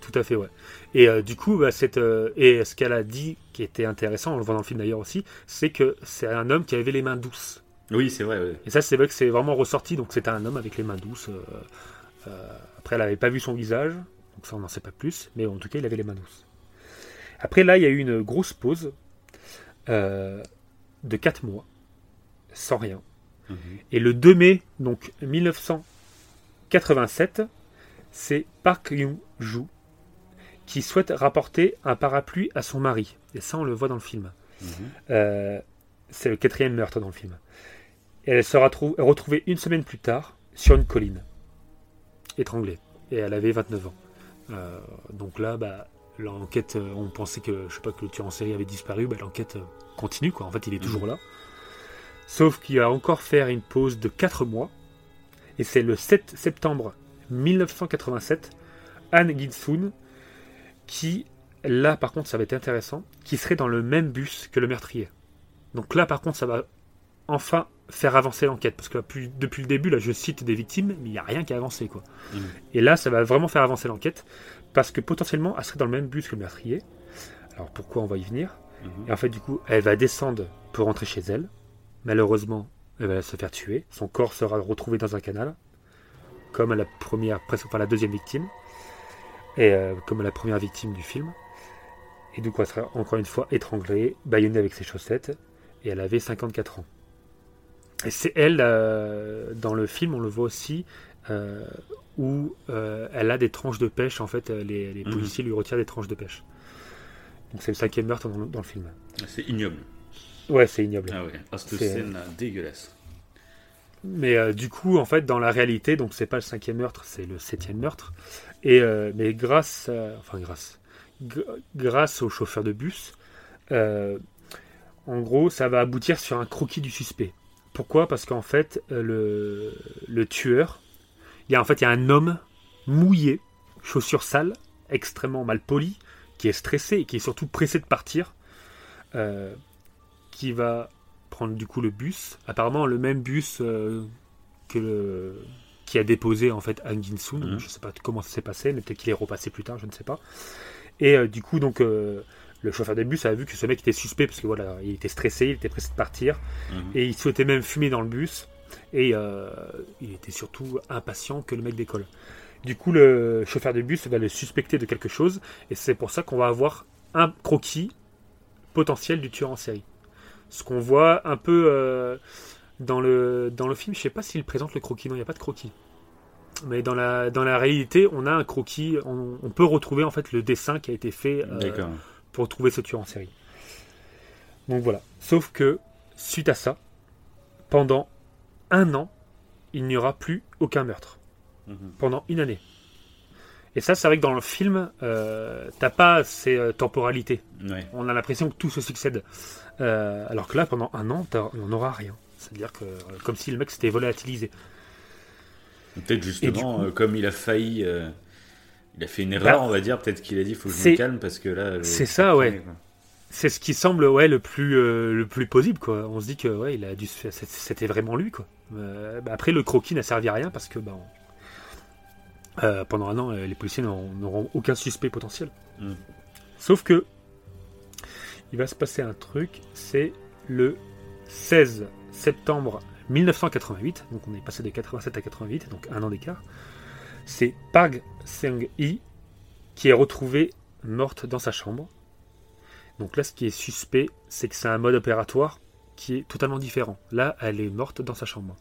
tout à fait, ouais. Et euh, du coup, bah, cette, euh, et ce qu'elle a dit, qui était intéressant, on le voit dans le film d'ailleurs aussi, c'est que c'est un homme qui avait les mains douces. Oui, c'est vrai. Et ça, c'est vrai que c'est vraiment ressorti, donc c'était un homme avec les mains douces. euh, euh, après, elle n'avait pas vu son visage, donc ça, on n'en sait pas plus, mais en tout cas, il avait les mains douces. Après, là, il y a eu une grosse pause euh, de 4 mois, sans rien. Mhm. Et le 2 mai, donc 1987, c'est Park Yoon-joo qui souhaite rapporter un parapluie à son mari. Et ça, on le voit dans le film. Mhm. Euh, c'est le quatrième meurtre dans le film. Et elle sera trou- retrouvée une semaine plus tard sur une colline, étranglée. Et elle avait 29 ans. Euh, donc là, bah, l'enquête, euh, on pensait que, je sais pas, que le tueur en série avait disparu. Bah, l'enquête continue, quoi. En fait, il est toujours là. Sauf qu'il va encore faire une pause de 4 mois. Et c'est le 7 septembre 1987, Anne Ginsoon, qui, là par contre ça va être intéressant, qui serait dans le même bus que le meurtrier. Donc là par contre ça va enfin faire avancer l'enquête. Parce que là, plus- depuis le début, là je cite des victimes, mais il n'y a rien qui a avancé. Quoi. Mhm. Et là ça va vraiment faire avancer l'enquête. Parce que potentiellement elle serait dans le même bus que le meurtrier. Alors pourquoi on va y venir? Mhm. et en fait, du coup, elle va descendre pour rentrer chez elle. Malheureusement, elle va se faire tuer. Son corps sera retrouvé dans un canal, comme la première, presque enfin la deuxième victime, et euh, comme la première victime du film. Et du coup, elle sera encore une fois étranglée, bâillonnée avec ses chaussettes, et elle avait 54 ans. Et c'est elle, euh, dans le film, on le voit aussi, euh, où euh, elle a des tranches de pêche. En fait, les, les Mhm. policiers lui retirent des tranches de pêche. Donc c'est le cinquième meurtre dans le- dans le film. C'est ignoble. Ouais, c'est ignoble. Ah ouais. Ah, cette C'est- scène dégueulasse. Mais euh, du coup, en fait, dans la réalité, donc c'est pas le cinquième meurtre, c'est le septième meurtre. Et euh, mais grâce, à- enfin grâce, gr- grâce au chauffeur de bus, euh, en gros, ça va aboutir sur un croquis du suspect. Pourquoi? Parce qu'en fait, euh, le, le tueur, il y a en fait il y a un homme mouillé, chaussures sales, extrêmement mal poli, qui est stressé et qui est surtout pressé de partir, euh, qui va prendre du coup le bus, apparemment le même bus euh, que le qui a déposé en fait Han Jin-soon. Mhm. Je sais pas comment ça s'est passé, mais peut-être qu'il est repassé plus tard, je ne sais pas. Et euh, du coup donc euh, le chauffeur de bus a vu que ce mec était suspect parce que voilà, il était stressé, il était pressé de partir Mhm. et il souhaitait même fumer dans le bus et euh, il était surtout impatient que le mec décolle. Du coup le chauffeur de bus va le suspecter de quelque chose et c'est pour ça qu'on va avoir un croquis potentiel du tueur en série. Ce qu'on voit un peu dans, le, dans le film, je sais pas s'il présente le croquis, non, il n'y a pas de croquis. Mais dans la, dans la réalité, on a un croquis, on, on peut retrouver en fait le dessin qui a été fait euh, pour trouver ce tueur en série. Donc voilà. Sauf que, suite à ça, pendant un an, il n'y aura plus aucun meurtre Mhm. pendant une année. Et ça, c'est vrai que dans le film, euh, t'as pas ces euh, temporalités. Ouais. On a l'impression que tout se succède. Alors que là, pendant un an, on n'aura rien. C'est-à-dire que, comme si le mec s'était volatilisé. Peut-être justement, coup- euh, comme il a failli. euh, il a fait une erreur, Bah, on va dire. Peut-être qu'il a dit faut que je c'est- me calme parce que là. c'est ça, ouais. C'est ce qui semble ouais, le, plus, euh, le plus possible. Quoi. On se dit que ouais, il a dû c'était vraiment lui. Quoi. Bah, après, le croquis n'a servi à rien parce que bah, on- pendant un an, les policiers n'auront n'auront aucun suspect potentiel. Mm. Sauf que il va se passer un truc, c'est le 16 septembre 1988, donc on est passé de 87 à 88, donc un an d'écart. C'est Park Seung-hee qui est retrouvée morte dans sa chambre. Donc là, ce qui est suspect, c'est que c'est un mode opératoire qui est totalement différent. Là, elle est morte dans sa chambre.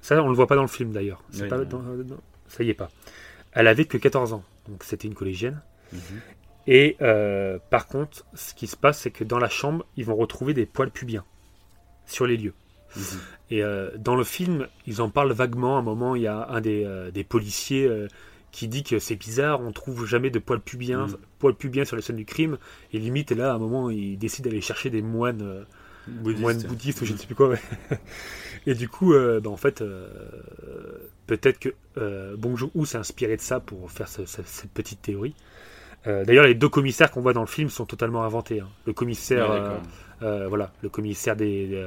Ça, on le voit pas dans le film d'ailleurs. Oui, dans- ça y est pas. Elle avait que 14 ans, donc c'était une collégienne. Mhm. Et euh, par contre, ce qui se passe, c'est que dans la chambre, ils vont retrouver des poils pubiens sur les lieux. Mhm. Et euh, dans le film, ils en parlent vaguement. À un moment, il y a un des, euh, des policiers euh, qui dit que c'est bizarre, on trouve jamais de poils pubiens, poils pubiens sur les scènes du crime. Et limite, là, à un moment, il décide d'aller chercher des moines, Bouddhiste. moines bouddhistes ou je ne sais plus quoi. ouais. *laughs* Et du coup, bah, en fait, peut-être que Bong Joon-ho s'est inspiré de ça pour faire ce- ce- cette petite théorie. D'ailleurs, les deux commissaires qu'on voit dans le film sont totalement inventés. hein. Le commissaire, Ouais, voilà, le commissaire des,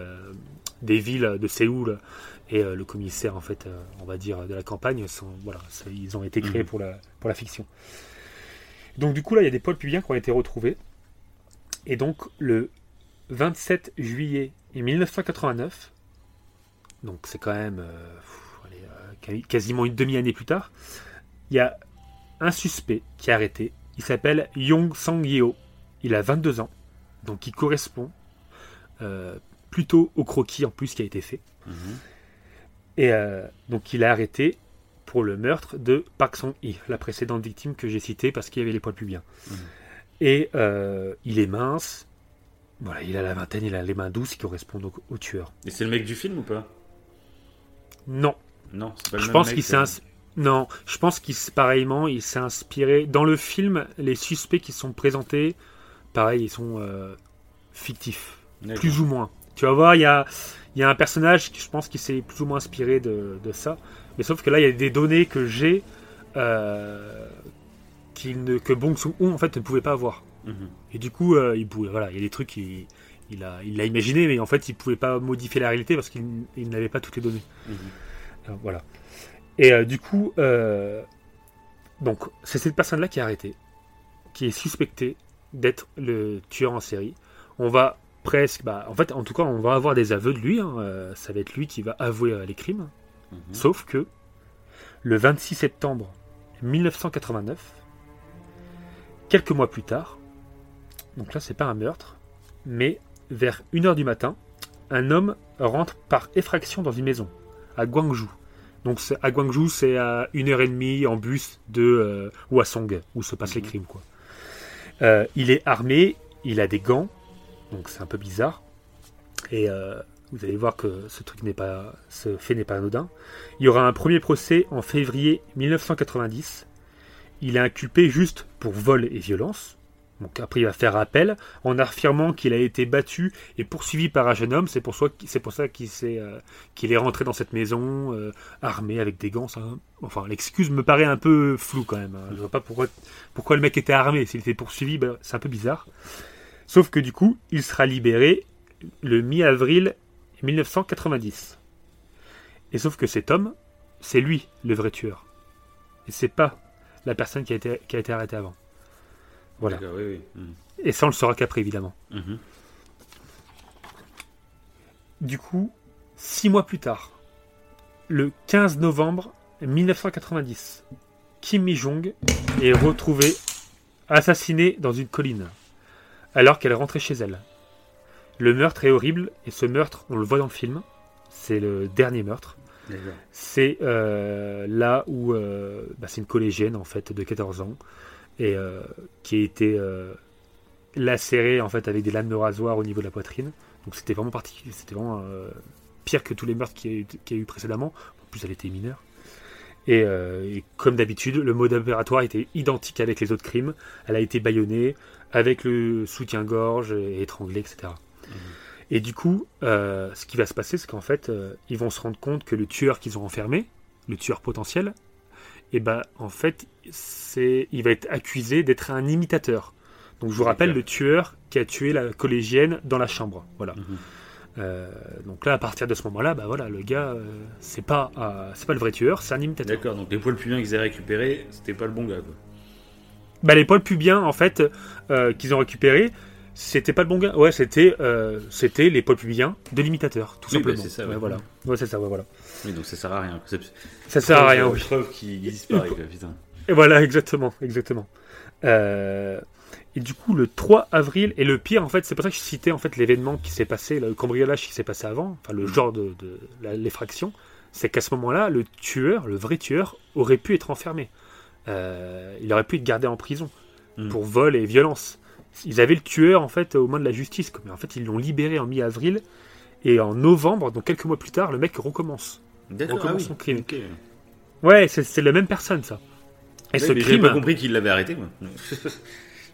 des villes de Séoul et euh, le commissaire, en fait, euh, on va dire, de la campagne, sont, voilà, c'est- ils ont été créés Mhm. pour, la, pour la fiction. Donc, du coup, là, il y a des poils pubiens qui ont été retrouvés. Et donc, le 27 juillet 1989, donc c'est quand même euh, allez, euh, quasiment une demi-année plus tard, il y a un suspect qui est arrêté. Il s'appelle Yong Sang-yeo. Il a 22 ans, donc il correspond euh, plutôt au croquis en plus qui a été fait. Mhm. Et euh, donc il est arrêté pour le meurtre de Park Song-hee, la précédente victime que j'ai citée parce qu'il y avait les poils pubiens. Mhm. Et euh, il est mince, voilà, il a la vingtaine, il a les mains douces qui correspondent au, au tueur. Et c'est le mec du film ou pas? Non, Non, c'est pas le je même pense mec, qu'il s'est ins- non, je pense qu'il pareillement, il s'est inspiré dans le film. Les suspects qui sont présentés, pareil, ils sont euh, fictifs, d'accord. plus ou moins. Tu vas voir, il y a, y a un personnage qui, je pense, qui s'est plus ou moins inspiré de, de ça. Mais sauf que là, il y a des données que j'ai euh, ne- que Bong Joon-ho en fait ne pouvait pas avoir. Mhm. Et du coup, euh, il pouvait, voilà, il y a des trucs qu'il il a, il l'a imaginé, mais en fait, il pouvait pas modifier la réalité parce qu'il il n'avait pas toutes les données. Mhm. Euh, voilà. Et euh, du coup, donc c'est cette personne-là qui est arrêtée, qui est suspectée d'être le tueur en série. On va presque, bah, en fait, en tout cas, on va avoir des aveux de lui. hein, euh, ça va être lui qui va avouer euh, les crimes. Mhm. Sauf que le 26 septembre 1989, quelques mois plus tard, donc là c'est pas un meurtre, mais vers 1h du matin, un homme rentre par effraction dans une maison à Guangzhou. Donc à Guangzhou, c'est à 1h30 en bus de euh, où se passent les Mhm. crimes. Quoi. Euh, il est armé, il a des gants, donc c'est un peu bizarre. Et euh, vous allez voir que ce truc n'est pas, ce fait n'est pas anodin. Il y aura un premier procès en février 1990. Il est inculpé juste pour vol et violence. Donc après, il va faire appel en affirmant qu'il a été battu et poursuivi par un jeune homme. C'est pour, ça- euh, qu'il est rentré dans cette maison euh, armé avec des gants. enfin, l'excuse me paraît un peu floue quand même. hein. Je vois pas pourquoi, pourquoi le mec était armé. S'il était poursuivi, ben, c'est un peu bizarre. Sauf que du coup, il sera libéré le mi-avril 1990. Et sauf que cet homme, c'est lui le vrai tueur. Et c'est pas la personne qui a été, qui a été arrêtée avant. Voilà. D'accord, oui, oui. Mhm. Et ça, on le saura qu'après, évidemment. Mhm. Du coup, six mois plus tard, le 15 novembre 1990, Kim Mi-jong est retrouvée assassinée dans une colline, alors qu'elle rentrait chez elle. Le meurtre est horrible, et ce meurtre, on le voit dans le film, c'est le dernier meurtre. C'est euh, là où euh, bah, c'est une collégienne en fait de 14 ans et euh, qui a été lacérée en fait avec des lames de rasoir au niveau de la poitrine. Donc c'était vraiment particulier, c'était vraiment pire que tous les meurtres qu'il y, a eu- qu'il y a eu précédemment. En plus, elle était mineure. Et, et comme d'habitude, le mode opératoire était identique avec les autres crimes. Elle a été bâillonnée avec le soutien-gorge, et étranglée, etc. Et du coup, euh, ce qui va se passer, c'est qu'en fait, euh, ils vont se rendre compte que le tueur qu'ils ont enfermé, le tueur potentiel, et ben en fait, c'est, il va être accusé d'être un imitateur. Donc je vous rappelle le tueur qui a tué la collégienne dans la chambre. Voilà. Mhm. Euh, donc là, à partir de ce moment-là, bah voilà, le gars, euh, c'est pas, euh, c'est pas le vrai tueur, c'est un imitateur. D'accord, donc les poils pubiens qu'ils avaient récupérés, c'était pas le bon gars, quoi. Bah les poils pubiens en fait euh, qu'ils ont récupérés, c'était pas le bon gars. Ouais, c'était, euh, c'était les poils pubiens de l'imitateur, tout Oui, bah, simplement. c'est ça, Ouais, ouais. voilà. Ouais, c'est ça. Ouais, voilà. Oui, donc ça sert à rien. Ça sert à rien. preuve, Oui. preuve qui disparaît, quoi, putain. Et voilà, exactement, exactement. Euh, et du coup, le 3 avril, et le pire, en fait, c'est pour ça que je citais en fait l'événement qui s'est passé, le cambriolage qui s'est passé avant, enfin le genre de, de l'effraction, c'est qu'à ce moment-là, le tueur, le vrai tueur, aurait pu être enfermé. Euh, il aurait pu être gardé en prison Mm. pour vol et violence. Ils avaient le tueur en fait aux mains de la justice, mais en fait ils l'ont libéré en mi-avril et en novembre, donc quelques mois plus tard, le mec recommence. Recommence ah oui. son crime. Ouais, c'est c'est la même personne ça. Et Ouais, ce mais crime, pas compris qu'il l'avait arrêté, moi. *laughs*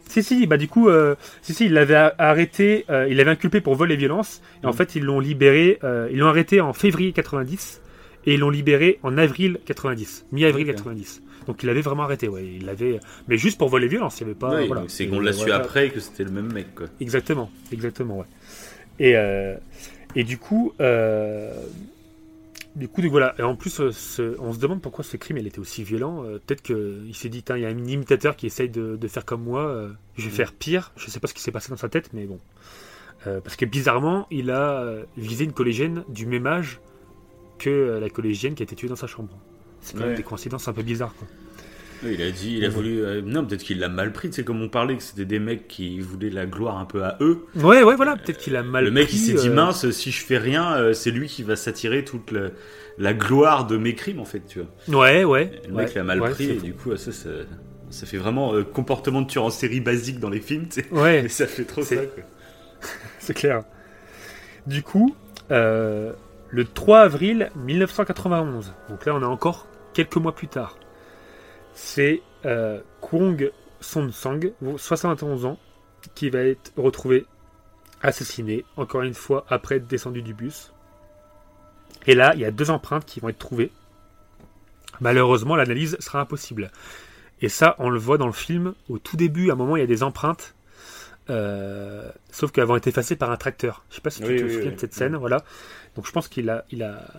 Si, si, bah du coup, euh, si, si, il l'avait arrêté, euh, il l'avait inculpé pour vol et violence, et en Mhm. fait, ils l'ont libéré, euh, ils l'ont arrêté en février 90, et ils l'ont libéré en avril 90, mi-avril D'accord. 90. Donc il l'avait vraiment arrêté, ouais, il l'avait, mais juste pour vol et violence, il n'y avait pas, Ouais, voilà. c'est Et qu'on l'a su voilà. après que c'était le même mec, quoi. Exactement, exactement, ouais. Et, euh, et du coup, euh, du coup, donc voilà. Et en plus, euh, ce- on se demande pourquoi ce crime il était aussi violent. Euh, Peut-être qu'il s'est dit, il y a un imitateur qui essaye de, de faire comme moi. euh, je vais Mm. faire pire. Je sais pas ce qui s'est passé dans sa tête, mais bon. Euh, parce que bizarrement, il a visé une collégienne du même âge que euh, la collégienne qui a été tuée dans sa chambre. C'est quand même des coïncidences un peu bizarres, quoi. Il a dit, il a voulu. euh, non, peut-être qu'il l'a mal pris. C'est comme on parlait que c'était des mecs qui voulaient la gloire un peu à eux. Ouais, ouais, voilà. Peut-être qu'il a mal. le mec, pris, il s'est dit euh, mince, si je fais rien, c'est lui qui va s'attirer toute la gloire de mes crimes, en fait, tu vois. Ouais, ouais. Le ouais, mec l'a mal ouais, pris et du coup, ça, ça, ça fait vraiment euh, comportement de tueur en série basique dans les films, tu sais. Ouais. *laughs* Et ça fait trop ça. *laughs* C'est clair. Du coup, euh, le 3 avril 1991, donc là on est encore quelques mois plus tard, c'est euh, Kwong Son Sang, 71 ans, qui va être retrouvé assassiné, encore une fois, après être descendu du bus. Et là, il y a deux empreintes qui vont être trouvées. Malheureusement, l'analyse sera impossible. Et ça, on le voit dans le film. Au tout début, à un moment, il y a des empreintes euh, sauf qu'elles vont être effacées par un tracteur. Je sais pas si tu Oui, te oui, souviens oui. de cette scène, voilà. Donc je pense qu'il a, il a,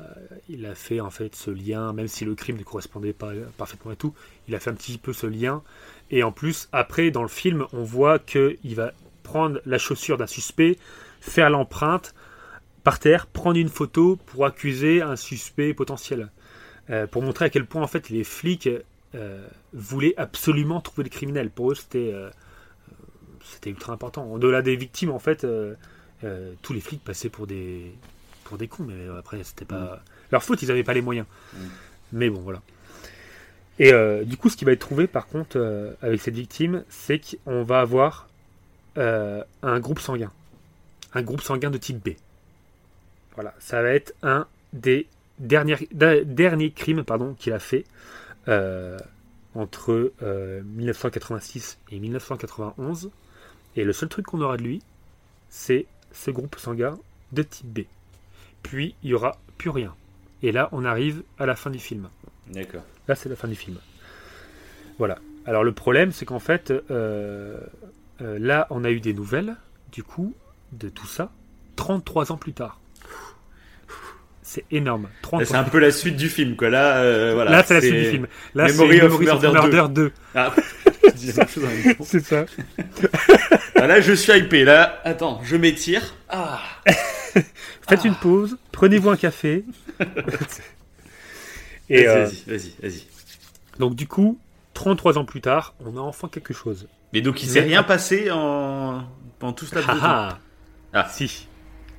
il a fait en fait ce lien, même si le crime ne correspondait pas parfaitement et tout, il a fait un petit peu ce lien. Et en plus, après dans le film, on voit que il va prendre la chaussure d'un suspect, faire l'empreinte par terre, prendre une photo pour accuser un suspect potentiel, Euh, pour montrer à quel point en fait les flics euh, voulaient absolument trouver le criminel. Pour eux, c'était euh, c'était ultra important. Au-delà des victimes, en fait, tous les flics passaient pour des pour des cons, mais après c'était pas leur faute, ils n'avaient pas les moyens. Mm. Mais bon, voilà. Et euh, du coup, ce qui va être trouvé, par contre, euh, avec cette victime, c'est qu'on va avoir euh, un groupe sanguin, un groupe sanguin de type B. Voilà, ça va être un des derniers, derniers crimes pardon, qu'il a fait entre euh, 1986 et 1991. Et le seul truc qu'on aura de lui, c'est ce groupe sanguin de type B. Puis il y aura plus rien. Et là, on arrive à la fin du film. D'accord. Là, c'est la fin du film. Voilà. Alors le problème, c'est qu'en fait, euh, euh, là, on a eu des nouvelles, du coup, de tout ça, 33 ans plus tard. C'est énorme. 30 Là, c'est un peu la suite du film, quoi. Là, euh, voilà. Là, c'est la suite du film. Là, Memory of Murder 2. Ah, dis la même chose en même temps. C'est ça. Ah, là, je suis hypé. Là, attends, je m'étire. Ah. *laughs* *laughs* Faites une pause, prenez-vous un café. *laughs* Et Vas-y, euh, vas-y, vas-y, vas-y. donc, du coup, 33 ans plus tard, on a enfin quelque chose. Mais donc, il s'est rien passé en pendant tout ce laps de temps. Ah, Ah. Si.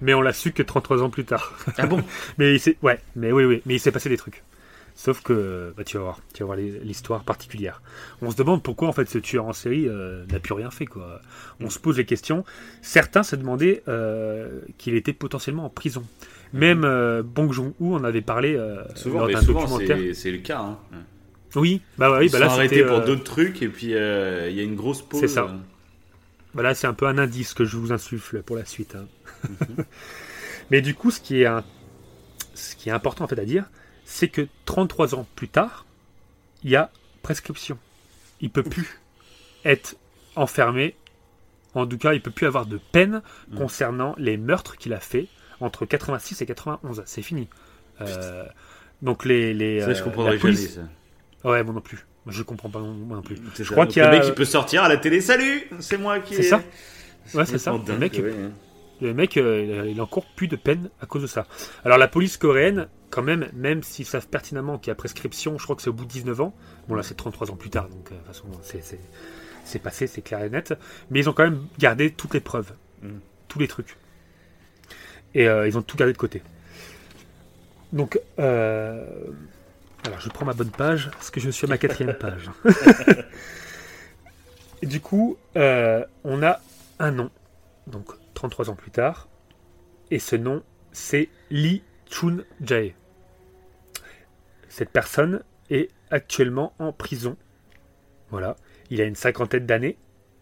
Mais on l'a su que 33 ans plus tard. Ah bon *laughs* Mais il s'est... Ouais, mais oui, oui. Mais il s'est passé des trucs. Sauf que bah, tu vas voir, tu vas voir l'histoire particulière. On se demande pourquoi en fait ce tueur en série euh, n'a plus rien fait quoi. On se pose les questions. Certains se demandaient euh, qu'il était potentiellement en prison. Même euh, Bong Joon-ho en avait parlé euh, Souvent, lors d'un souvent documentaire. c'est le cas. Hein. Oui, bah oui, Ils bah sont là arrêtés c'était, pour d'autres trucs et puis il y a une grosse pause. C'est ça. euh. Bah c'est un peu un indice que je vous insuffle pour la suite. hein. Mhm. *laughs* Mais du coup, ce qui est, un- ce qui est important en fait à dire, c'est que 33 ans plus tard, il y a prescription. Il peut plus être enfermé. En tout cas, il peut plus avoir de peine Mhm. concernant les meurtres qu'il a fait entre 86 et 91. C'est fini. Euh, donc les, les Ça, je euh, comprendrais la police- jamais ça. Ouais, moi non plus. Je comprends pas non, moi non plus. Je ça. crois qu'il y le a- mec il peut sortir à la télé. Salut, c'est moi qui. C'est ça. Ouais, c'est ça. Le mec, ouais. Le mec, euh, il encourt plus de peine à cause de ça. Alors la police coréenne, quand même, même s'ils savent pertinemment qu'il y a prescription, je crois que c'est au bout de 19 ans. Bon là c'est 33 ans plus tard, donc euh, de toute façon c'est- passé, c'est clair et net. Mais ils ont quand même gardé toutes les preuves, Mm. tous les trucs. Et euh, ils ont tout gardé de côté. Donc, euh, alors je prends ma bonne page, parce que je suis à ma quatrième *laughs* page. Et du coup, euh, on a un nom, donc 33 ans plus tard, et ce nom, c'est Lee Chun Jae. Cette personne est actuellement en prison. Voilà. Il a une cinquantaine d'années.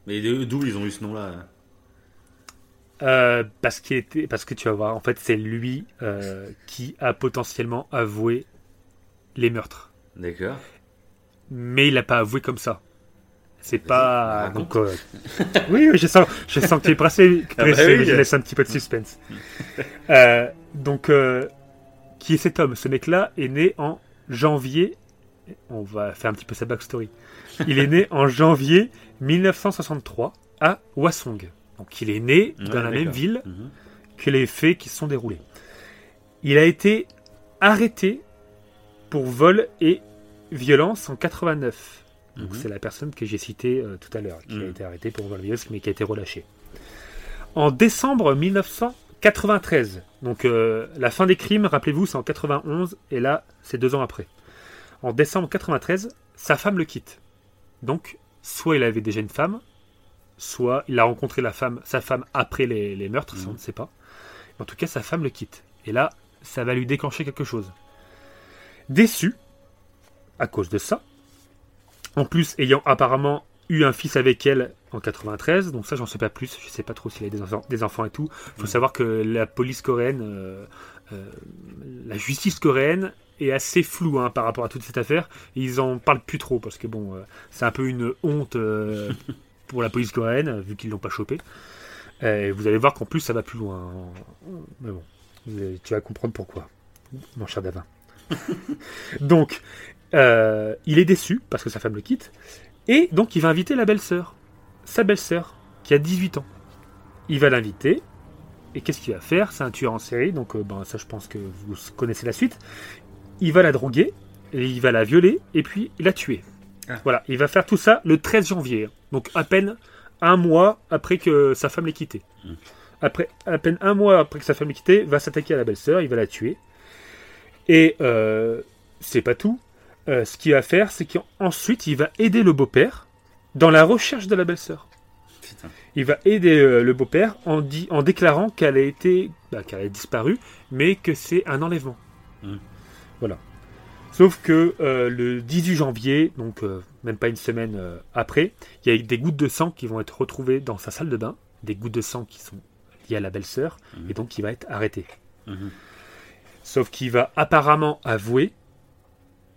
Mais d'où ils ont eu ce nom-là? Euh, parce, qu'il était, parce que tu vas voir, en fait, c'est lui euh, qui a potentiellement avoué les meurtres. D'accord. Mais il n'a pas avoué comme ça. C'est pas. Donc, euh, *laughs* oui, oui, je sens, je sens que tu es pressé, Ah bah pressé, oui. mais je laisse un petit peu de suspense. *laughs* Euh, donc, qui est cet homme? Ce mec-là est né en janvier. On va faire un petit peu sa backstory. Il est né en janvier 1963 à Hwasong. Donc, il est né Ouais, dans la même ville Mhm. que les faits qui se sont déroulés. Il a été arrêté pour vol et violence en 89. Donc Mhm. c'est la personne que j'ai citée euh, tout à l'heure, qui a Mhm. été arrêtée pour vol et violence, mais qui a été relâchée. En décembre 1993, donc euh, la fin des crimes, rappelez-vous, c'est en 91, et là, c'est deux ans après. En décembre 93, sa femme le quitte. Donc, soit il avait déjà une femme, soit il a rencontré la femme, sa femme après les, les meurtres, ça Mhm. on ne sait pas. En tout cas, sa femme le quitte. Et là, ça va lui déclencher quelque chose. Déçu, à cause de ça, en plus ayant apparemment eu un fils avec elle en 93, donc ça j'en sais pas plus, je sais pas trop s'il a des enfants, des enfants et tout. faut Mhm. savoir que la police coréenne, euh, euh, la justice coréenne est assez floue hein, par rapport à toute cette affaire. Et ils en parlent plus trop parce que bon, euh, c'est un peu une honte *laughs* pour la police coréenne vu qu'ils l'ont pas chopé. Et vous allez voir qu'en plus ça va plus loin. Mais bon, allez- tu vas comprendre pourquoi, mon cher Davin. *laughs* donc, il est déçu parce que sa femme le quitte. Et donc, il va inviter la belle-sœur. Sa belle-sœur, qui a 18 ans. Il va l'inviter. Et qu'est-ce qu'il va faire? C'est un tueur en série. Donc, euh, ben, ça, je pense que vous connaissez la suite. Il va la droguer. Et il va la violer. Et puis, la tuer. Ah. Voilà. Il va faire tout ça le 13 janvier. Donc, à peine un mois après que sa femme l'ait quitté. Mm. Après, à peine un mois après que sa femme l'ait quitté, va s'attaquer à la belle-sœur. Il va la tuer. Et euh, c'est pas tout. Euh, ce qu'il va faire, c'est qu'ensuite, il va aider le beau-père dans la recherche de la belle-sœur. Il va aider euh, le beau-père en, en déclarant qu'elle a été, bah, qu'elle a disparu, mais que c'est un enlèvement. Mm. Voilà. Sauf que euh, le 18 janvier, donc euh, même pas une semaine après, il y a des gouttes de sang qui vont être retrouvées dans sa salle de bain, des gouttes de sang qui sont liées à la belle-sœur, Mhm. et donc il va être arrêté. Mhm. Sauf qu'il va apparemment avouer,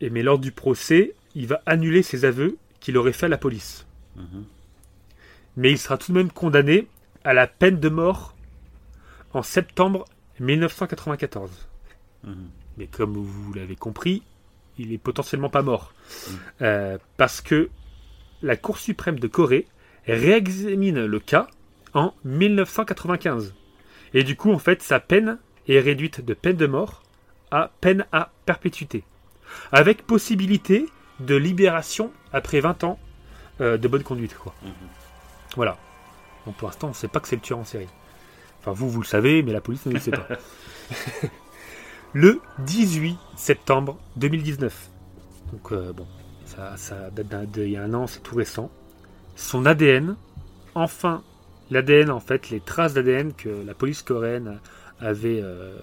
et mais lors du procès, il va annuler ses aveux qu'il aurait fait à la police. Mais il sera tout de même condamné à la peine de mort en septembre 1994. Mhm. Mais comme vous l'avez compris, il est potentiellement pas mort. Mm. Euh, parce que la Cour suprême de Corée réexamine le cas en 1995. Et du coup, en fait, sa peine est réduite de peine de mort à peine à perpétuité. Avec possibilité de libération après 20 ans euh, de bonne conduite. Quoi. Mhm. Voilà. Donc pour l'instant, on ne sait pas que c'est le tueur en série. Enfin, vous, vous le savez, mais la police ne le sait pas. *laughs* le 18 septembre 2019. Donc euh, bon, ça, ça date d'il y a un an, c'est tout récent. Son ADN, enfin, l'ADN en fait, les traces d'ADN que la police coréenne avait, euh,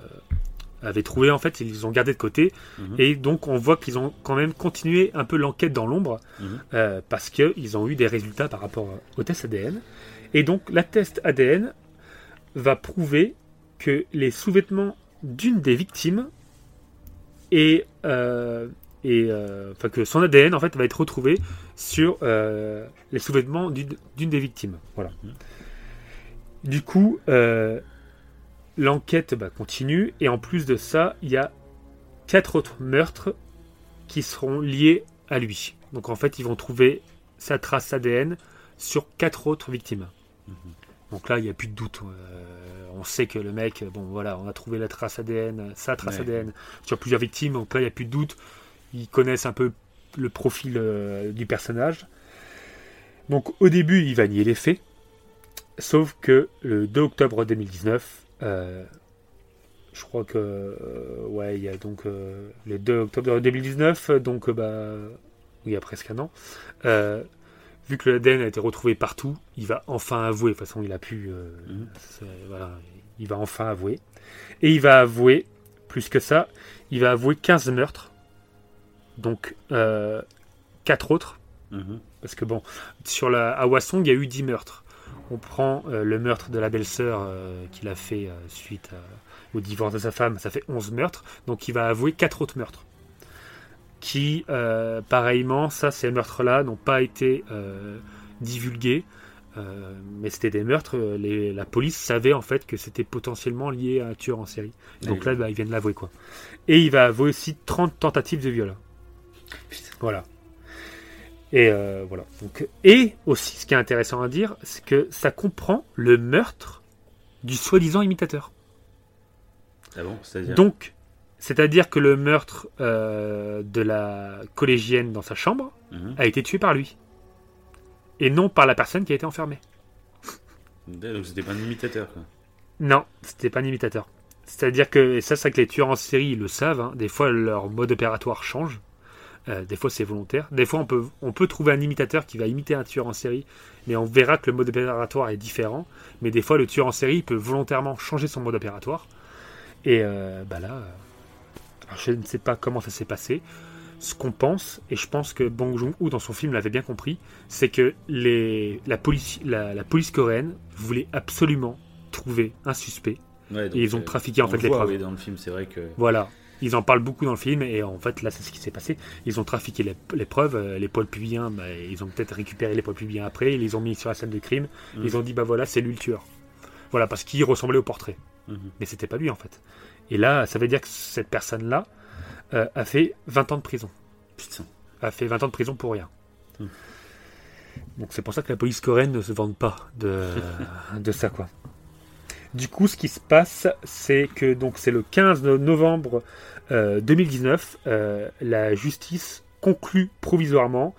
avait trouvé en fait, ils les ont gardé de côté. Mhm. Et donc on voit qu'ils ont quand même continué un peu l'enquête dans l'ombre Mhm. euh, parce qu'ils ont eu des résultats par rapport au test ADN. Et donc la test ADN va prouver que les sous-vêtements d'une des victimes et, euh, et euh, enfin que son ADN en fait va être retrouvé sur les sous-vêtements d'une des victimes. Voilà. Du coup, l'enquête bah, continue et en plus de ça, il y a quatre autres meurtres qui seront liés à lui. Donc en fait, ils vont trouver sa trace ADN sur quatre autres victimes. Donc là, il n'y a plus de doute. Euh, on sait que le mec, bon voilà, on a trouvé la trace ADN, sa trace Ouais. ADN sur plusieurs victimes. Donc là, il n'y a plus de doute. Ils connaissent un peu le profil euh, du personnage. Donc au début, il va nier les faits. Sauf que le 2 octobre 2019, euh, je crois que euh, ouais, il y a donc euh, le 2 octobre 2019, donc euh, bah il y a presque un an. euh, vu que l'ADN a été retrouvé partout, il va enfin avouer. De toute façon, il a pu. euh, Mhm. voilà, il va enfin avouer. Et il va avouer, plus que ça, il va avouer 15 meurtres. Donc, euh, 4 autres. Mhm. Parce que bon, sur la, à Hwasong, il y a eu 10 meurtres. On prend euh, le meurtre de la belle-sœur euh, qu'il a fait euh, suite au divorce de sa femme, ça fait 11 meurtres. Donc il va avouer 4 autres meurtres. Qui, pareillement, ça, ces meurtres-là n'ont pas été divulgués. mais c'était des meurtres, les- la police savait en fait que c'était potentiellement lié à un tueur en série. Et donc là, bah, il vient de l'avouer quoi. Et il va avouer aussi 30 tentatives de viol. Voilà. Et euh, voilà. Donc, et aussi, ce qui est intéressant à dire, c'est que ça comprend le meurtre du soi-disant imitateur. Ah bon, c'est-à-dire Donc, c'est-à-dire que le meurtre euh, de la collégienne dans sa chambre Mhm. a été tué par lui. Et non par la personne qui a été enfermée. Donc c'était pas un imitateur. Quoi. Non, c'était pas un imitateur. C'est-à-dire que, et ça, c'est que les tueurs en série ils le savent, hein, des fois leur mode opératoire change. Euh, des fois c'est volontaire. Des fois on peut, on peut trouver un imitateur qui va imiter un tueur en série, mais on verra que le mode opératoire est différent. Mais des fois le tueur en série il peut volontairement changer son mode opératoire. Et euh, bah là, euh, alors, je ne sais pas comment ça s'est passé. Ce qu'on pense, et je pense que Bong Joon-ho dans son film l'avait bien compris, c'est que les, la, police, la, la police coréenne voulait absolument trouver un suspect Ouais, et ils ont trafiqué en on fait le les voit, preuves. oui, dans le film, c'est vrai que. Voilà. Ils en parlent beaucoup dans le film et en fait là c'est ce qui s'est passé. Ils ont trafiqué les, les preuves, euh, les poils pubiens, bah, ils ont peut-être récupéré les poils pubiens après, ils les ont mis sur la scène de crime, Mhm. ils ont dit bah voilà c'est lui le tueur. Voilà parce qu'il ressemblait au portrait. Mhm. Mais c'était pas lui en fait. Et là ça veut dire que cette personne là a fait 20 ans de prison. Putain. A fait 20 ans de prison pour rien. Mhm. Donc c'est pour ça que la police coréenne ne se vante pas de, *laughs* de ça quoi. Du coup, ce qui se passe, c'est que donc c'est le 15 novembre euh, 2019, euh, la justice conclut provisoirement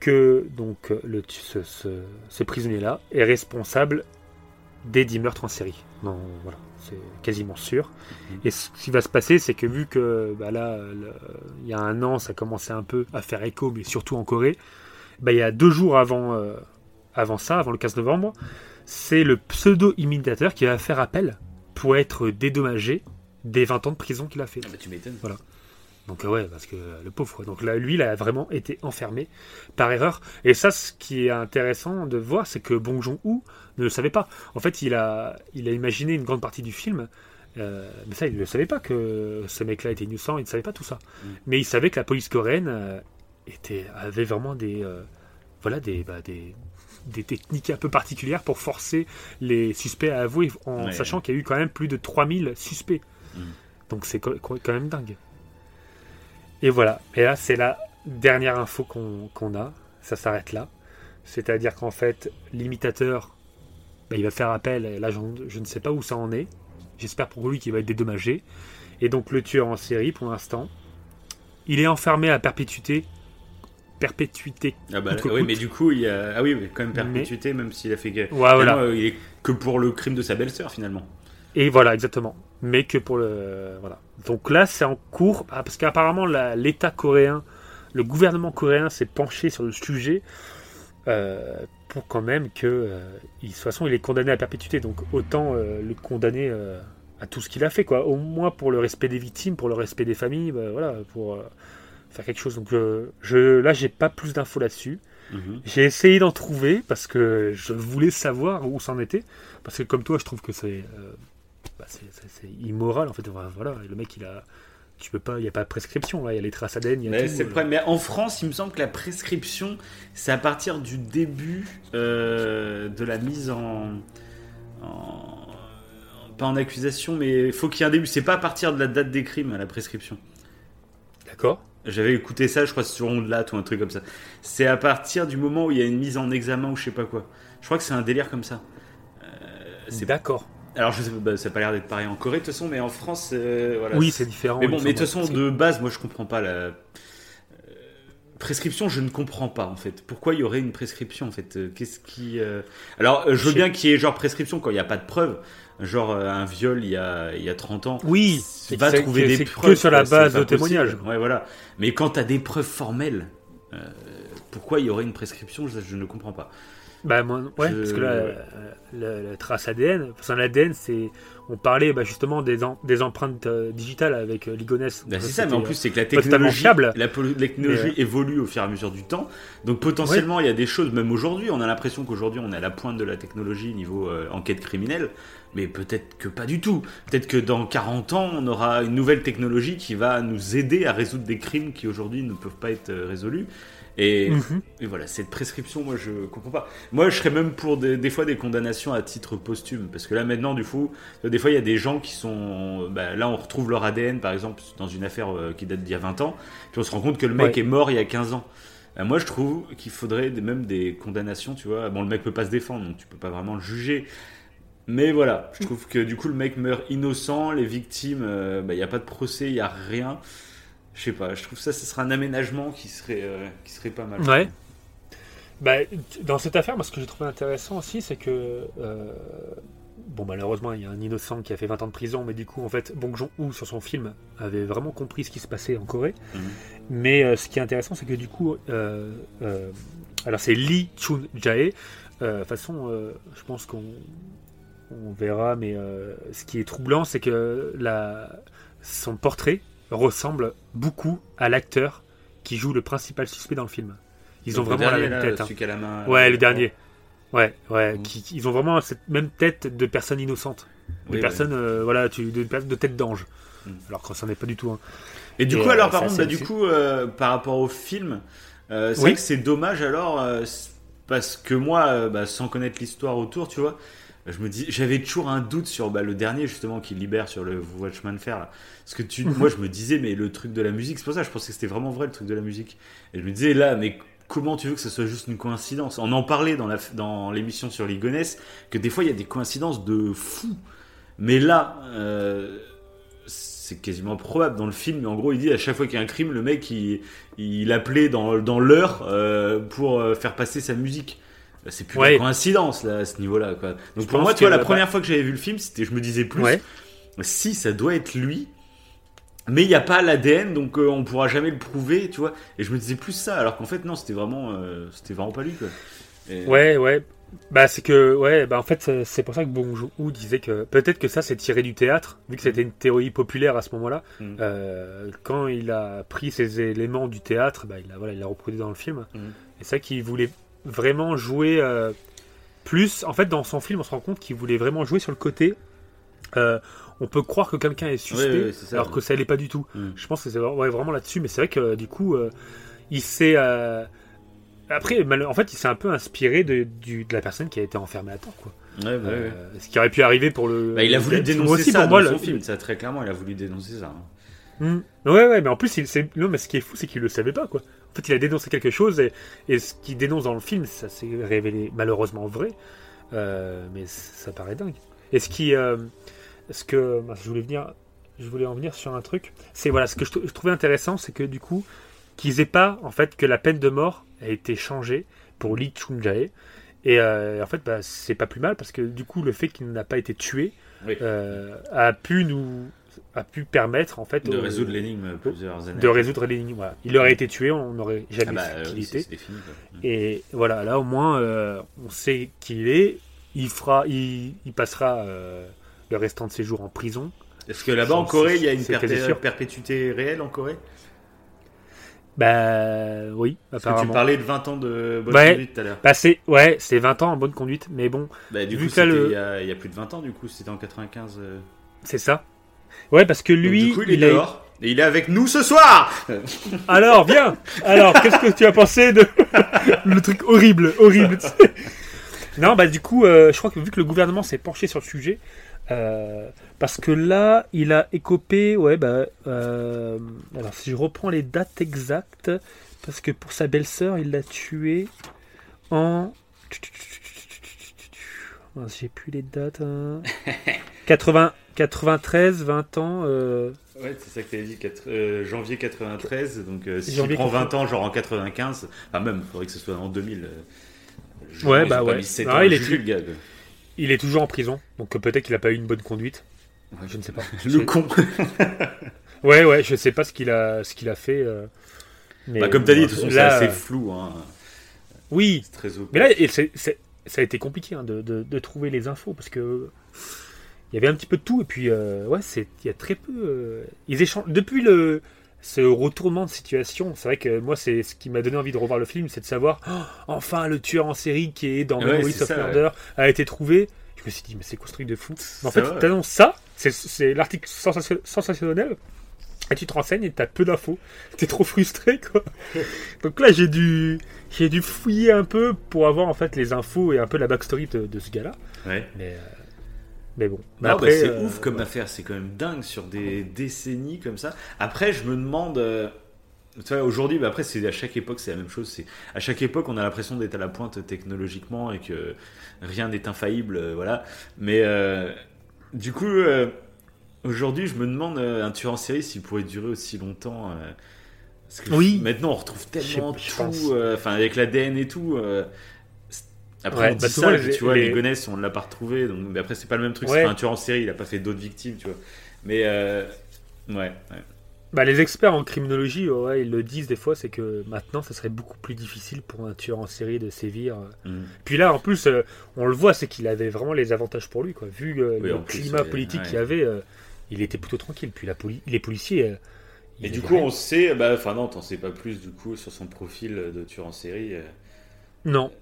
que donc le, ce, ce- ce prisonnier-là est responsable des 10 meurtres en série. Non, voilà, c'est quasiment sûr. Et ce qui va se passer, c'est que vu que bah là, il y a un an, ça commençait un peu à faire écho, mais surtout en Corée, bah, il y a deux jours avant, euh, avant ça, avant le 15 novembre, c'est le pseudo-imitateur qui va faire appel pour être dédommagé des 20 ans de prison qu'il a fait. Ah bah, tu m'étonnes. Donc euh, ouais, parce que euh, le pauvre. quoi. Donc là, lui, il a vraiment été enfermé par erreur. Et ça, ce qui est intéressant de voir, c'est que Bong Joon-ho ne le savait pas. En fait, il a, il a imaginé une grande partie du film. euh, mais ça, il ne savait pas que ce mec-là était innocent. Il ne savait pas tout ça. Mm. Mais il savait que la police coréenne était, avait vraiment des, voilà, des, bah, des, des techniques un peu particulières pour forcer les suspects à avouer, en Ouais. sachant qu'il y a eu quand même plus de 3000 suspects. Mm. Donc c'est quand même dingue. Et voilà. Et là, c'est la dernière info qu'on a. Ça s'arrête là. C'est-à-dire qu'en fait, l'imitateur, bah, il va faire appel. Et là, je ne sais pas où ça en est. J'espère pour lui qu'il va être dédommagé. Et donc, le tueur en série, pour l'instant, il est enfermé à perpétuité. Perpétuité. Ah bah, oui, mais du coup, il y a. Ah oui, mais quand même perpétuité, même s'il a fait. que- Ouais, voilà. Finalement, euh, il est que pour le crime de sa belle-sœur, finalement. Et voilà, exactement. mais que pour le voilà. Donc là, c'est en cours ah, parce qu'apparemment l'État coréen, le gouvernement coréen s'est penché sur le sujet euh, pour quand même que euh, il- de toute façon il est condamné à perpétuité, donc autant euh, le condamner euh, à tout ce qu'il a fait quoi. Au moins pour le respect des victimes, pour le respect des familles, bah, voilà, pour faire quelque chose. Donc euh, je là j'ai pas plus d'infos là-dessus. Mhm. J'ai essayé d'en trouver parce que je voulais savoir où c'en était. Parce que comme toi, je trouve que c'est euh, bah, immoral en fait. Enfin, voilà, le mec il a. Tu peux pas, il n'y a pas de prescription là, il y a les traces ADN, y a Mais tout, c'est le euh. Mais en France, il me semble que la prescription, c'est à partir du début de la mise en, en- Pas en accusation, mais il faut qu'il y ait un début. C'est pas à partir de la date des crimes, la prescription. D'accord. J'avais écouté ça, je crois, sur Ondelat ou un truc comme ça. C'est à partir du moment où il y a une mise en examen ou je sais pas quoi. Je crois que c'est un délire comme ça. Euh, c'est D'accord. Alors, je sais, bah, ça n'a pas l'air d'être pareil en Corée, de toute façon, mais en France, euh, voilà. Oui, c'est différent. Mais bon, mais de toute façon, de base, moi, je comprends pas la prescription. Je ne comprends pas en fait. Pourquoi il y aurait une prescription en fait? Euh, Qu'est-ce qui euh, Alors, euh, je veux bien qu'il y ait genre prescription quand il n'y a pas de preuve. Genre un viol il y a il y a 30 ans. Oui, Tu c'est vas trouver des preuves que sur la base de témoignages. Ouais, voilà. Mais quand tu as des preuves formelles, euh, pourquoi il y aurait une prescription? Je, je ne comprends pas. Bah, moi, ouais, Je- parce que là, la, la trace ADN, enfin, l'ADN, c'est. On parlait bah, justement des, em- des empreintes euh, digitales avec euh, Ligonès. Bah, c'est ça, mais en plus, c'est que la totalement technologie, la euh, évolue au fur et à mesure du temps. Donc, potentiellement, il y a des choses, même aujourd'hui, on a l'impression qu'aujourd'hui, on est à la pointe de la technologie niveau euh, enquête criminelle. Mais peut-être que pas du tout. Peut-être que dans 40 ans, on aura une nouvelle technologie qui va nous aider à résoudre des crimes qui aujourd'hui ne peuvent pas être euh, résolus. Et, Mhm. et voilà, cette prescription, moi, je comprends pas. Moi, je serais même pour des, des fois des condamnations à titre posthume. Parce que là, maintenant, du coup, des fois, il y a des gens qui sont. bah, là, on retrouve leur ADN, par exemple, dans une affaire euh, qui date d'il y a 20 ans. Puis on se rend compte que le mec Ouais. est mort il y a 15 ans. Euh, moi, je trouve qu'il faudrait même des condamnations, tu vois. Bon, le mec peut pas se défendre, donc tu peux pas vraiment le juger. Mais voilà, je trouve que du coup, le mec meurt innocent, les victimes, euh, bah, il n'y a pas de procès, il n'y a rien. Je sais pas, je trouve ça, ce serait un aménagement qui serait, euh, qui serait pas mal. Ouais. Bah, dans cette affaire, moi, ce que j'ai trouvé intéressant aussi, c'est que. euh, bon, malheureusement, il y a un innocent qui a fait 20 ans de prison, mais du coup, en fait, Bong Joon-ho, sur son film, avait vraiment compris ce qui se passait en Corée. Mhm. Mais euh, ce qui est intéressant, c'est que du coup. euh, euh, alors, c'est Lee Chun-jae. Euh, De toute façon, euh, je pense qu'on on verra, mais euh, ce qui est troublant, c'est que la, son portrait ressemble beaucoup à l'acteur qui joue le principal suspect dans le film. Ils ont Donc, vraiment la même là, tête. hein. celui qui a la main, Ouais, euh, le dernier. Ouais, ouais. Mm. Qui, ils ont vraiment cette même tête de personne innocente. De Oui, personne, euh, voilà, tu, de, de tête d'ange. Mm. Alors que ça n'est pas du tout. hein. Et du Et, coup, euh, alors, par contre, bah, du coup, euh, par rapport au film, c'est Oui. que c'est dommage alors, parce que moi, bah, sans connaître l'histoire autour, tu vois, je me dis, j'avais toujours un doute sur bah, le dernier justement qui libère sur le Watchman Fair. Là. Parce que tu, Mhm. moi, je me disais, mais le truc de la musique, c'est pour ça, je pensais que c'était vraiment vrai le truc de la musique. Et je me disais là, mais comment tu veux que ce soit juste une coïncidence? On en parlait dans la dans l'émission sur Ligonès que des fois il y a des coïncidences de fou. Mais là, euh, c'est quasiment probable dans le film. Mais en gros, il dit à chaque fois qu'il y a un crime, le mec il, il appelait dans, dans l'heure euh, pour euh, faire passer sa musique. C'est plus Ouais. une coïncidence là à ce niveau-là. Quoi. Je Donc pour moi, tu vois, que, la première fois que j'avais vu le film, c'était, je me disais plus, Ouais. si ça doit être lui. Mais il n'y a pas l'ADN, donc euh, on pourra jamais le prouver, tu vois. Et je me disais plus ça, alors qu'en fait non, c'était vraiment, euh, c'était vraiment pas lui quoi. Et- Ouais, ouais. Bah, c'est que, ouais, bah, en fait, c'est- pour ça que Bong Joon-ho disait que peut-être que ça, c'est tiré du théâtre, vu que c'était une théorie populaire à ce moment-là. Mm. Euh, quand il a pris ces éléments du théâtre, bah, il a, voilà, il a reproduit dans le film. Mm. Et c'est ça qu'il voulait vraiment jouer euh, plus. En fait, dans son film, on se rend compte qu'il voulait vraiment jouer sur le côté. euh, on peut croire que quelqu'un est suspect, ça, alors que ça l'est pas du tout. Mm. Je pense que c'est ouais, vraiment là-dessus, mais c'est vrai que du coup, euh, il s'est. euh, Après, en fait, il s'est un peu inspiré de, du- de la personne qui a été enfermée à temps, quoi. Ouais, bah. Euh, ce qui aurait pu arriver pour le. Bah, il a voulu dénoncer aussi, ça pour moi, dans le- son film, ça très clairement, il a voulu dénoncer ça. hein. Hmm. Ouais, ouais, mais en plus, il, non, mais ce qui est fou, c'est qu'il le savait pas, quoi. En fait, il a dénoncé quelque chose et, et ce qu'il dénonce dans le film, ça s'est révélé malheureusement vrai. Euh, mais ça paraît dingue. Et ce qui, euh, ce que je voulais venir, je voulais en venir sur un truc. C'est voilà, ce que je, trou- je trouvais intéressant, c'est que du coup, qu'ils aient pas en fait que la peine de mort a été changée pour Lee Chung-jae Et euh, en fait, bah, c'est pas plus mal parce que du coup, le fait qu'il n'a pas été tué Oui. a pu nous a pu permettre en fait De résoudre l'énigme plusieurs années. de résoudre l'énigme. Voilà. Il aurait été tué, on n'aurait Ah jamais bah, su qui il oui, était. quoi. Et voilà, là au moins, euh, on sait qui il est. Il fera, il, il passera euh, le restant de ses jours en prison. Est-ce que là-bas en Corée, il y a une perpé- perpétuité réelle en Corée? Bah oui, Parce que tu apparemment. parlais de 20 ans de bonne Ouais. conduite tout à l'heure. Bah c'est ouais, c'est 20 ans en bonne conduite, mais bon, Bah, du Vu coup, le- il, y a, il y a plus de 20 ans, du coup, c'était en 95. euh. c'est ça. Ouais, parce que Donc, lui, du coup, il est a- dehors. Et il est avec nous ce soir *laughs* Alors, viens Alors, qu'est-ce que tu as pensé de *laughs* le truc horrible, horrible *laughs* Non, bah du coup, euh, je crois que vu que le gouvernement s'est penché sur le sujet, euh, parce que là, il a écopé, ouais, bah, euh, alors si je reprends les dates exactes, parce que pour sa belle-sœur, il l'a tué en... J'ai plus les dates. hein. 80, 93, 20 ans. euh, Ouais, c'est ça que tu dit, quatre- euh, janvier 93. Donc, euh, si Janvier tu prends 20 ans, genre en 95, enfin, même, il faudrait que ce soit en 2000. euh, je- Ouais, bah ouais. Non, il est juger, le gars. Il est toujours en prison, donc peut-être qu'il a pas eu une bonne conduite. Je ne sais pas. *laughs* Le con. *laughs* Ouais, ouais, je sais pas ce qu'il a, qu'il a fait. mais Bah, comme t'as dit, de toute façon, c'est assez flou. Hein. Oui, très opaque. mais là, ça a été compliqué hein, de, de- de trouver les infos parce que il y avait un petit peu de tout et puis euh, ouais, c'est il y a très peu. euh, ils échangent depuis le ce retournement de situation. C'est vrai que moi, c'est ce qui m'a donné envie de revoir le film, c'est de savoir oh, enfin le tueur en série qui est dans Ouais, Memories c'est of ça, Murder a été trouvé. Je me suis dit mais c'est quoi ce truc de fou Mais en fait, ouais. t'annonces ça, c'est- c'est l'article sensation- sensationnel. Et tu te renseignes et t'as peu d'infos. T'es trop frustré, quoi. *laughs* Donc là, j'ai dû, j'ai dû fouiller un peu pour avoir en fait les infos et un peu la backstory de, de ce gars-là. Ouais. Mais, euh, mais bon. Mais Non, après, bah, c'est euh, ouf comme ouais. affaire, c'est quand même dingue sur des décennies comme ça. Après, je me demande, euh, tu vois, aujourd'hui, bah, après, c'est à chaque époque, c'est la même chose. C'est à chaque époque, on a l'impression d'être à la pointe technologiquement et que rien n'est infaillible, euh, voilà. Mais euh, du coup, euh, aujourd'hui, je me demande euh, un tueur en série s'il pourrait durer aussi longtemps. euh, parce que Oui. Maintenant, on retrouve tellement Je- je pense. tout, euh, enfin, avec l'ADN et tout. Euh, c'est- après, Ouais, on dit bah, ça, les- tu vois, les- les Gonesse, on ne l'a pas retrouvé. Donc, mais après, c'est pas le même truc. Ouais. C'est pas un tueur en série, il a pas fait d'autres victimes, tu vois. Mais, euh, ouais, ouais. Bah, les experts en criminologie, ouais, ils le disent des fois, c'est que maintenant, ça serait beaucoup plus difficile pour un tueur en série de sévir. Mm. Puis là, en plus, euh, on le voit, c'est qu'il avait vraiment les avantages pour lui, quoi. Vu euh, Oui, le plus, climat politique ouais. qu'il y avait, euh, il était plutôt tranquille. Puis la poli- les policiers. euh, Et du coup, rien. on sait, bah, enfin non, t'en sais pas plus du coup sur son profil de tueur en série, euh, Non,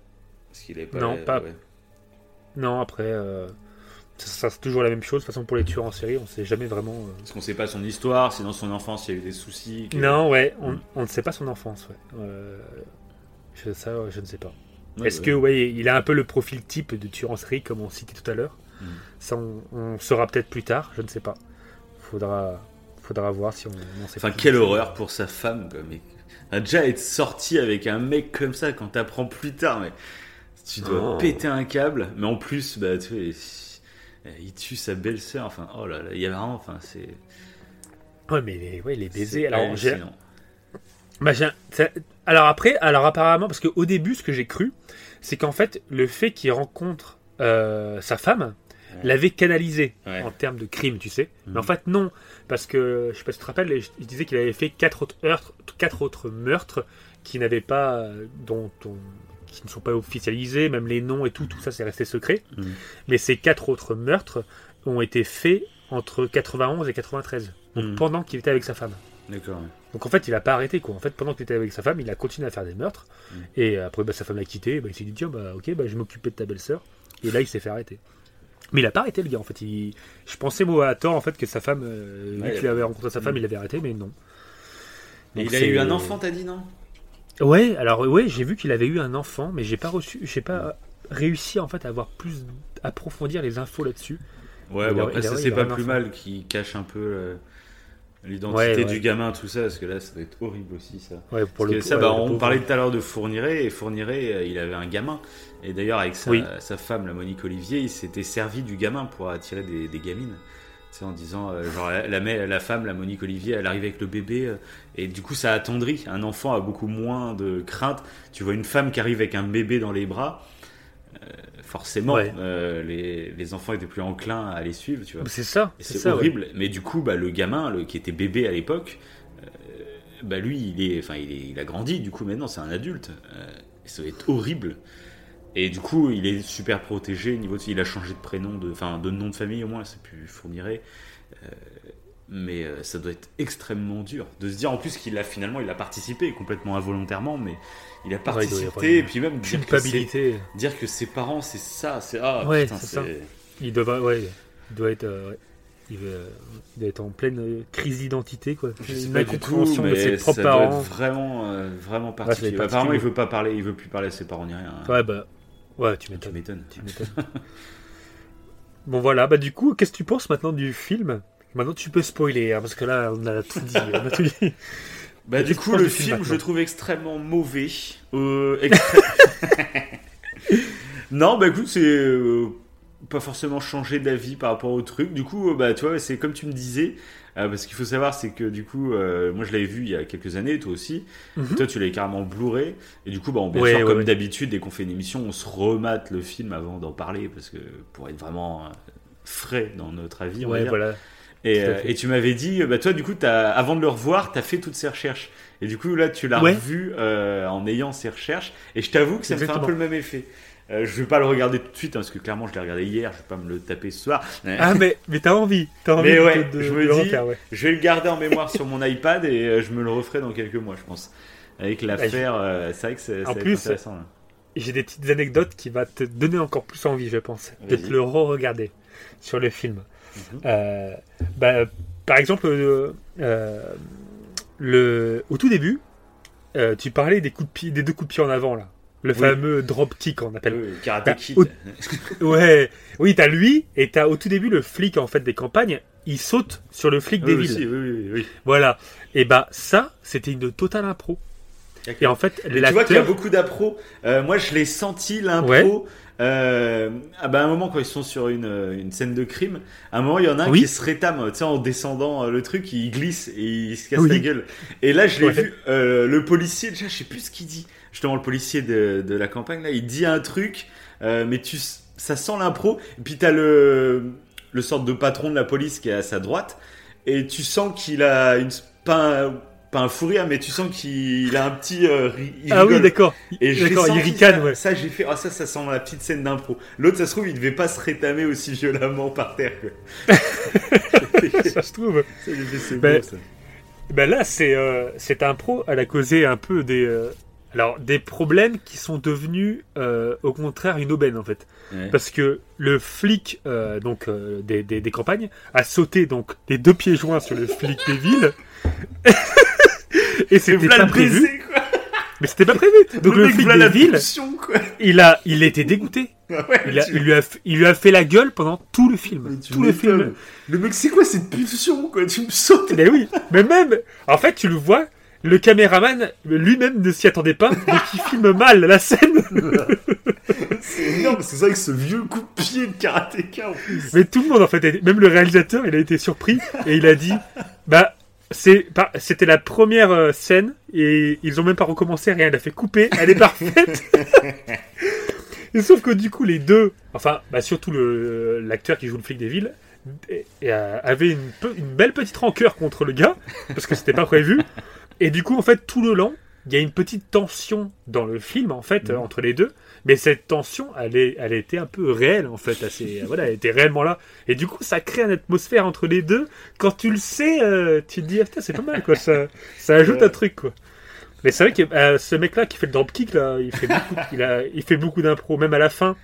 parce qu'il est pas. Non, pas- ouais. non, après. euh, ça, ça, c'est toujours la même chose. De toute façon, pour les tueurs en série, on sait jamais vraiment. euh, Parce qu'on sait pas son histoire, si dans son enfance il y a eu des soucis. que- Non, ouais, on, Mm. on ne sait pas son enfance, ouais. Euh, je, ça, je ne sais pas. Ouais, Est-ce ouais. que, ouais, il a un peu le profil type de tueur en série, comme on citait tout à l'heure? Mm. Ça, on, on saura peut-être plus tard, je ne sais pas. Faudra, faudra voir si on, on sait Enfin, quelle horreur pour sa femme, quoi. Mais déjà être sorti avec un mec comme ça quand t'apprends plus tard, mais tu dois Oh. péter un câble. Mais en plus, bah, tu vois, il, il tue sa belle-sœur. Enfin, oh là là, il y a vraiment, enfin, c'est. Ouais, mais les, ouais, les baisers. Alors, j'ai-. Bah, alors après, alors apparemment, parce qu'au début, ce que j'ai cru, c'est qu'en fait, le fait qu'il rencontre euh, sa femme Ouais. l'avait canalisé Ouais. en termes de crime, tu sais. Mhm. Mais en fait, non, parce que je sais pas si tu te rappelles, je, je disais qu'il avait fait quatre autres meurtres, quatre autres meurtres qui n'avaient pas, euh, dont on- qui ne sont pas officialisés, même les noms et tout, tout ça, c'est resté secret. Mhm. Mais ces quatre autres meurtres ont été faits entre 91 et 93, donc Mhm. pendant qu'il était avec sa femme. D'accord. ouais. Donc en fait, il a pas arrêté quoi. En fait, pendant qu'il était avec sa femme, il a continué à faire des meurtres. Mm. Et après, bah, sa femme l'a quitté. Bah, il s'est dit tiens, bah ok, bah, je vais m'occuper de ta belle-sœur. Et là, il s'est fait arrêter. Mais il a pas arrêté le gars. En fait, il... je pensais moi à tort en fait que sa femme, euh, Ouais, vu il qu'il avait rencontré sa femme, Mm. il l'avait arrêté, mais non. Donc il a eu un enfant, t'as dit, non? Ouais, alors ouais, j'ai vu qu'il avait eu un enfant, mais j'ai pas reçu, j'ai pas réussi en fait à avoir plus approfondir les infos là-dessus. Ouais, bon, a- après, ça, c'est pas plus enfant. mal qui cache un peu euh, l'identité Ouais, ouais. du gamin, tout ça, parce que là, ça doit être horrible aussi, ça. Ouais, pour Parce le que ça, bah, on parlait tout à l'heure de Fourniret, et Fourniret, euh, il avait un gamin. Et d'ailleurs, avec sa, Oui. sa femme, la Monique Olivier, il s'était servi du gamin pour attirer des, des gamines. En disant, euh, genre, la, la, femme, la Monique Olivier, elle arrive avec le bébé, euh, et du coup, ça attendrit. Un enfant a beaucoup moins de crainte. Tu vois une femme qui arrive avec un bébé dans les bras, euh, forcément, Ouais. les, les enfants étaient plus enclins à les suivre, tu vois. C'est ça. C'est ouais. horrible. Mais du coup, bah, le gamin, le, qui était bébé à l'époque, bah, lui, il, est, enfin, il, est, il a grandi, du coup, maintenant, c'est un adulte. Ça va être horrible. Et du coup, il est super protégé. Niveau de- il a changé de prénom, de, enfin, de nom de famille au moins, c'est plus fournirait. Euh, mais euh, ça doit être extrêmement dur de se dire en plus qu'il a finalement il a participé complètement involontairement mais il a Ouais, il doit participé avoir une et puis même dire que, Culpabilité. dire que ses parents c'est ça c'est ah Ouais, putain, c'est ça. Il doit, ouais, il doit être, euh, ouais. il, il doit être en pleine euh, crise d'identité, quoi. Je sais pas du tout, de mais ses ça propres doit parents. être vraiment, euh, vraiment ça doit particulier. Apparemment, il veut pas parler, il veut plus parler à ses parents ni rien. hein. Ouais, bah, ouais, tu Tu m'étonnes. tu m'étonnes. *laughs* bon, voilà, bah, du coup, qu'est-ce que tu penses maintenant du film? Maintenant, tu peux spoiler, hein, parce que là, on a tout dit. on a tout dit. *laughs* Bah, du coup, le film film, je trouve extrêmement mauvais. Euh, extré- *laughs* non, bah écoute, c'est euh, pas forcément changer d'avis par rapport au truc. Du coup, euh, bah, tu vois, c'est comme tu me disais. Euh, parce qu'il faut savoir, c'est que du coup, euh, moi je l'avais vu il y a quelques années, toi aussi. Mhm. Toi, tu l'avais carrément Blu-ray. Et du coup, bah, on- bien Ouais, sûr, ouais, comme ouais. d'habitude, dès qu'on fait une émission, on se remate le film avant d'en parler, parce que pour être vraiment euh, frais dans notre avis, on va dire. voilà. Et, tu m'avais dit, bah toi, du coup, as, avant de le revoir, tu as fait toutes ces recherches. Et du coup, là, tu l'as revu euh, en ayant ces recherches. Et je t'avoue que ça me fait un peu le même effet. Euh, je vais pas le regarder tout de suite, hein, parce que clairement, je l'ai regardé hier, je vais pas me le taper ce soir. Ah, mais, *laughs* mais t'as envie. T'as envie Mais de- ouais, de, je de me le dis- refaire, ouais. Je vais le garder en mémoire sur mon iPad et euh, je me le referai dans quelques mois, je pense. Avec l'affaire, euh, c'est vrai que c'est, intéressant. là. J'ai des petites anecdotes qui vont te donner encore plus envie, je pense, de te le re-regarder sur le film. Mhm. Euh, bah, par exemple, le, au tout début, tu parlais des, coups de pied, des deux coups de pied en avant, là. Le Oui. fameux drop kick, on appelle. Oui, Karate Bah, Kid. au- Ouais, oui, t'as lui, et t'as au tout début le flic, en fait, des campagnes, il saute sur le flic des Oui, villes. aussi, oui, oui, oui. Voilà. Et bah, ça, c'était une totale impro. Et en fait, tu vois qu'il y a beaucoup d'appro. Euh, moi, je l'ai senti l'impro. Ouais. Euh, ah bah, à un moment, quand ils sont sur une, euh, une scène de crime, à un moment, il y en a un Oui. qui se rétame, tu sais, en descendant le truc, il glisse et il se casse Oui. la gueule. Et là, je l'ai Ouais. vu, euh, le policier, déjà, je sais plus ce qu'il dit. Justement, le policier de, de la campagne, là, il dit un truc, euh, mais tu, ça sent l'impro. Et puis, t'as le, le sorte de patron de la police qui est à sa droite. Et tu sens qu'il a une, pas un, pas un fou rire, mais tu sens qu'il a un petit, euh, il Ah oui, d'accord. Et D'accord, il ricane, ça, ouais. ça, j'ai fait, ah ça, ça sent la petite scène d'impro. L'autre, ça se trouve, il devait pas se rétamer aussi violemment par terre. quoi. *laughs* ça se trouve. Ça, j'ai fait, c'est Ben, beau, ça. Ben là, c'est euh, cette impro, elle a causé un peu des, euh, alors des problèmes qui sont devenus, euh, au contraire, une aubaine en fait, Ouais. parce que le flic, euh, donc euh, des, des, des campagnes, a sauté donc les deux pieds joints sur le flic des villes, *laughs* et c'était pas prévu. baiser, quoi. Mais c'était pas prévu. Donc le, flic des la villes, quoi. il a, il était dégoûté. Ouais, Il, a- tu- il lui a, il lui a fait la gueule pendant tout le film, tout le film. Le mec, c'est quoi cette pulsion, quoi? Tu me sautes. Mais oui, mais même, en fait, tu le vois, le caméraman lui-même ne s'y attendait pas, mais qui *laughs* filme mal la scène. C'est énorme, c'est vrai que ce vieux coup de pied de karatéka, en plus. Mais tout le monde, en fait, même le réalisateur, il a été surpris et il a dit, bah, c'était la première euh, scène et ils ont même pas recommencé, rien, il a fait couper, elle est parfaite. *laughs* et sauf que du coup, les deux, enfin, bah, surtout le, l'acteur qui joue le flic des villes, et- et, euh, avait une, une belle petite rancœur contre le gars, parce que c'était pas prévu. Et du coup, en fait, tout le long, il y a une petite tension dans le film, en fait, Mhm. entre les deux. Mais cette tension, elle, est, elle était un peu réelle, en fait. Assez, *laughs* voilà, elle était réellement là. Et du coup, ça crée une atmosphère entre les deux. Quand tu le sais, euh, tu te dis, ah, c'est pas mal, quoi. Ça, *laughs* ça ajoute un truc, quoi. Mais c'est vrai que euh, ce mec-là qui fait le dropkick, là, il fait beaucoup, *laughs* il a, il fait beaucoup d'impro, même à la fin.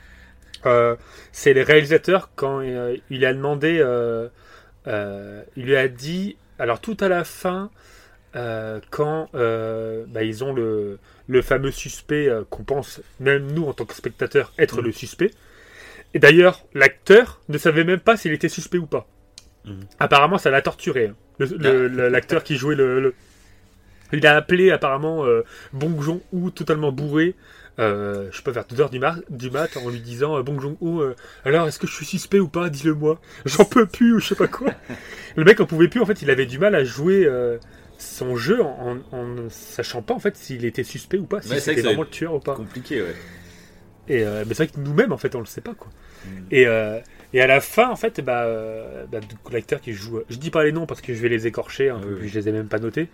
Euh, c'est les réalisateurs quand il a demandé, il lui a dit, alors tout à la fin, euh, quand euh, bah, ils ont le, le fameux suspect euh, qu'on pense, même nous en tant que spectateurs, être Mm. le suspect. Et d'ailleurs, l'acteur ne savait même pas s'il était suspect ou pas. Mm. Apparemment, ça l'a torturé. hein. Le- L'acteur qui jouait le, le- Il a appelé apparemment Bong Joon-ho totalement bourré. Je sais pas, vers 2h du, mar- du mat en lui disant Bong Joon-ho, alors est-ce que je suis suspect ou pas? Dis-le moi. J'en peux plus ou je sais pas quoi. *laughs* le mec en pouvait plus. En fait, il avait du mal à jouer son jeu en, ne sachant pas en fait s'il était suspect ou pas, si Ouais, c'était vraiment le tueur ou pas. Compliqué, ouais. Et euh, mais c'est vrai que nous-mêmes, en fait, on le sait pas, quoi. Mm. Et, euh, et à la fin, en fait, bah, euh, bah, du coup, l'acteur qui joue, je dis pas les noms parce que je vais les écorcher, peu, Oui, puis je les ai même pas notés.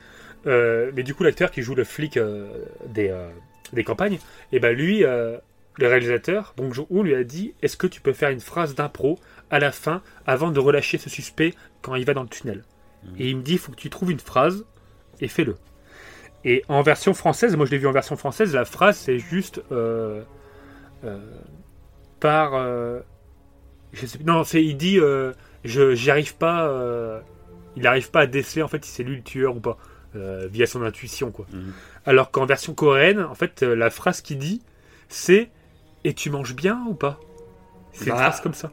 Euh, mais du coup, l'acteur qui joue le flic des, des campagnes, et bah lui, le réalisateur, Bong Joon-ho, lui a dit Est-ce que tu peux faire une phrase d'impro à la fin avant de relâcher ce suspect quand il va dans le tunnel? Et il me dit Il faut que tu trouves une phrase et fais-le. Et en version française, moi je l'ai vu en version française, la phrase c'est juste euh, euh, par. euh, je sais, non, c'est il dit je j'y arrive pas. il n'arrive pas à déceler en fait si c'est lui le tueur ou pas via son intuition quoi. Mhm. Alors qu'en version coréenne, en fait, la phrase qu'il dit c'est et tu manges bien ou pas? C'est une Bah. phrase comme ça.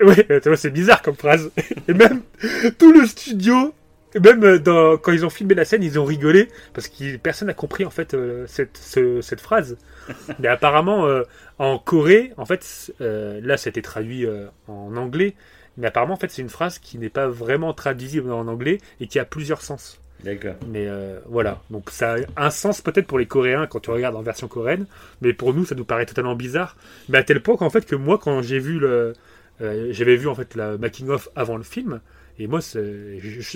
Ouais, *laughs* c'est bizarre comme phrase. Et même tout le studio, et même euh, dans, quand ils ont filmé la scène, ils ont rigolé parce que personne n'a compris en fait euh, cette, ce- cette phrase. *laughs* Mais apparemment, euh, en Corée, en fait, euh, là, c'était traduit en anglais. Mais apparemment, en fait, c'est une phrase qui n'est pas vraiment traduisible en anglais et qui a plusieurs sens. D'accord. Mais voilà, donc ça a un sens peut-être pour les Coréens quand tu regardes en version coréenne, mais pour nous ça nous paraît totalement bizarre. Mais à tel point qu'en fait que moi quand j'ai vu le, j'avais vu en fait la making of avant le film, et moi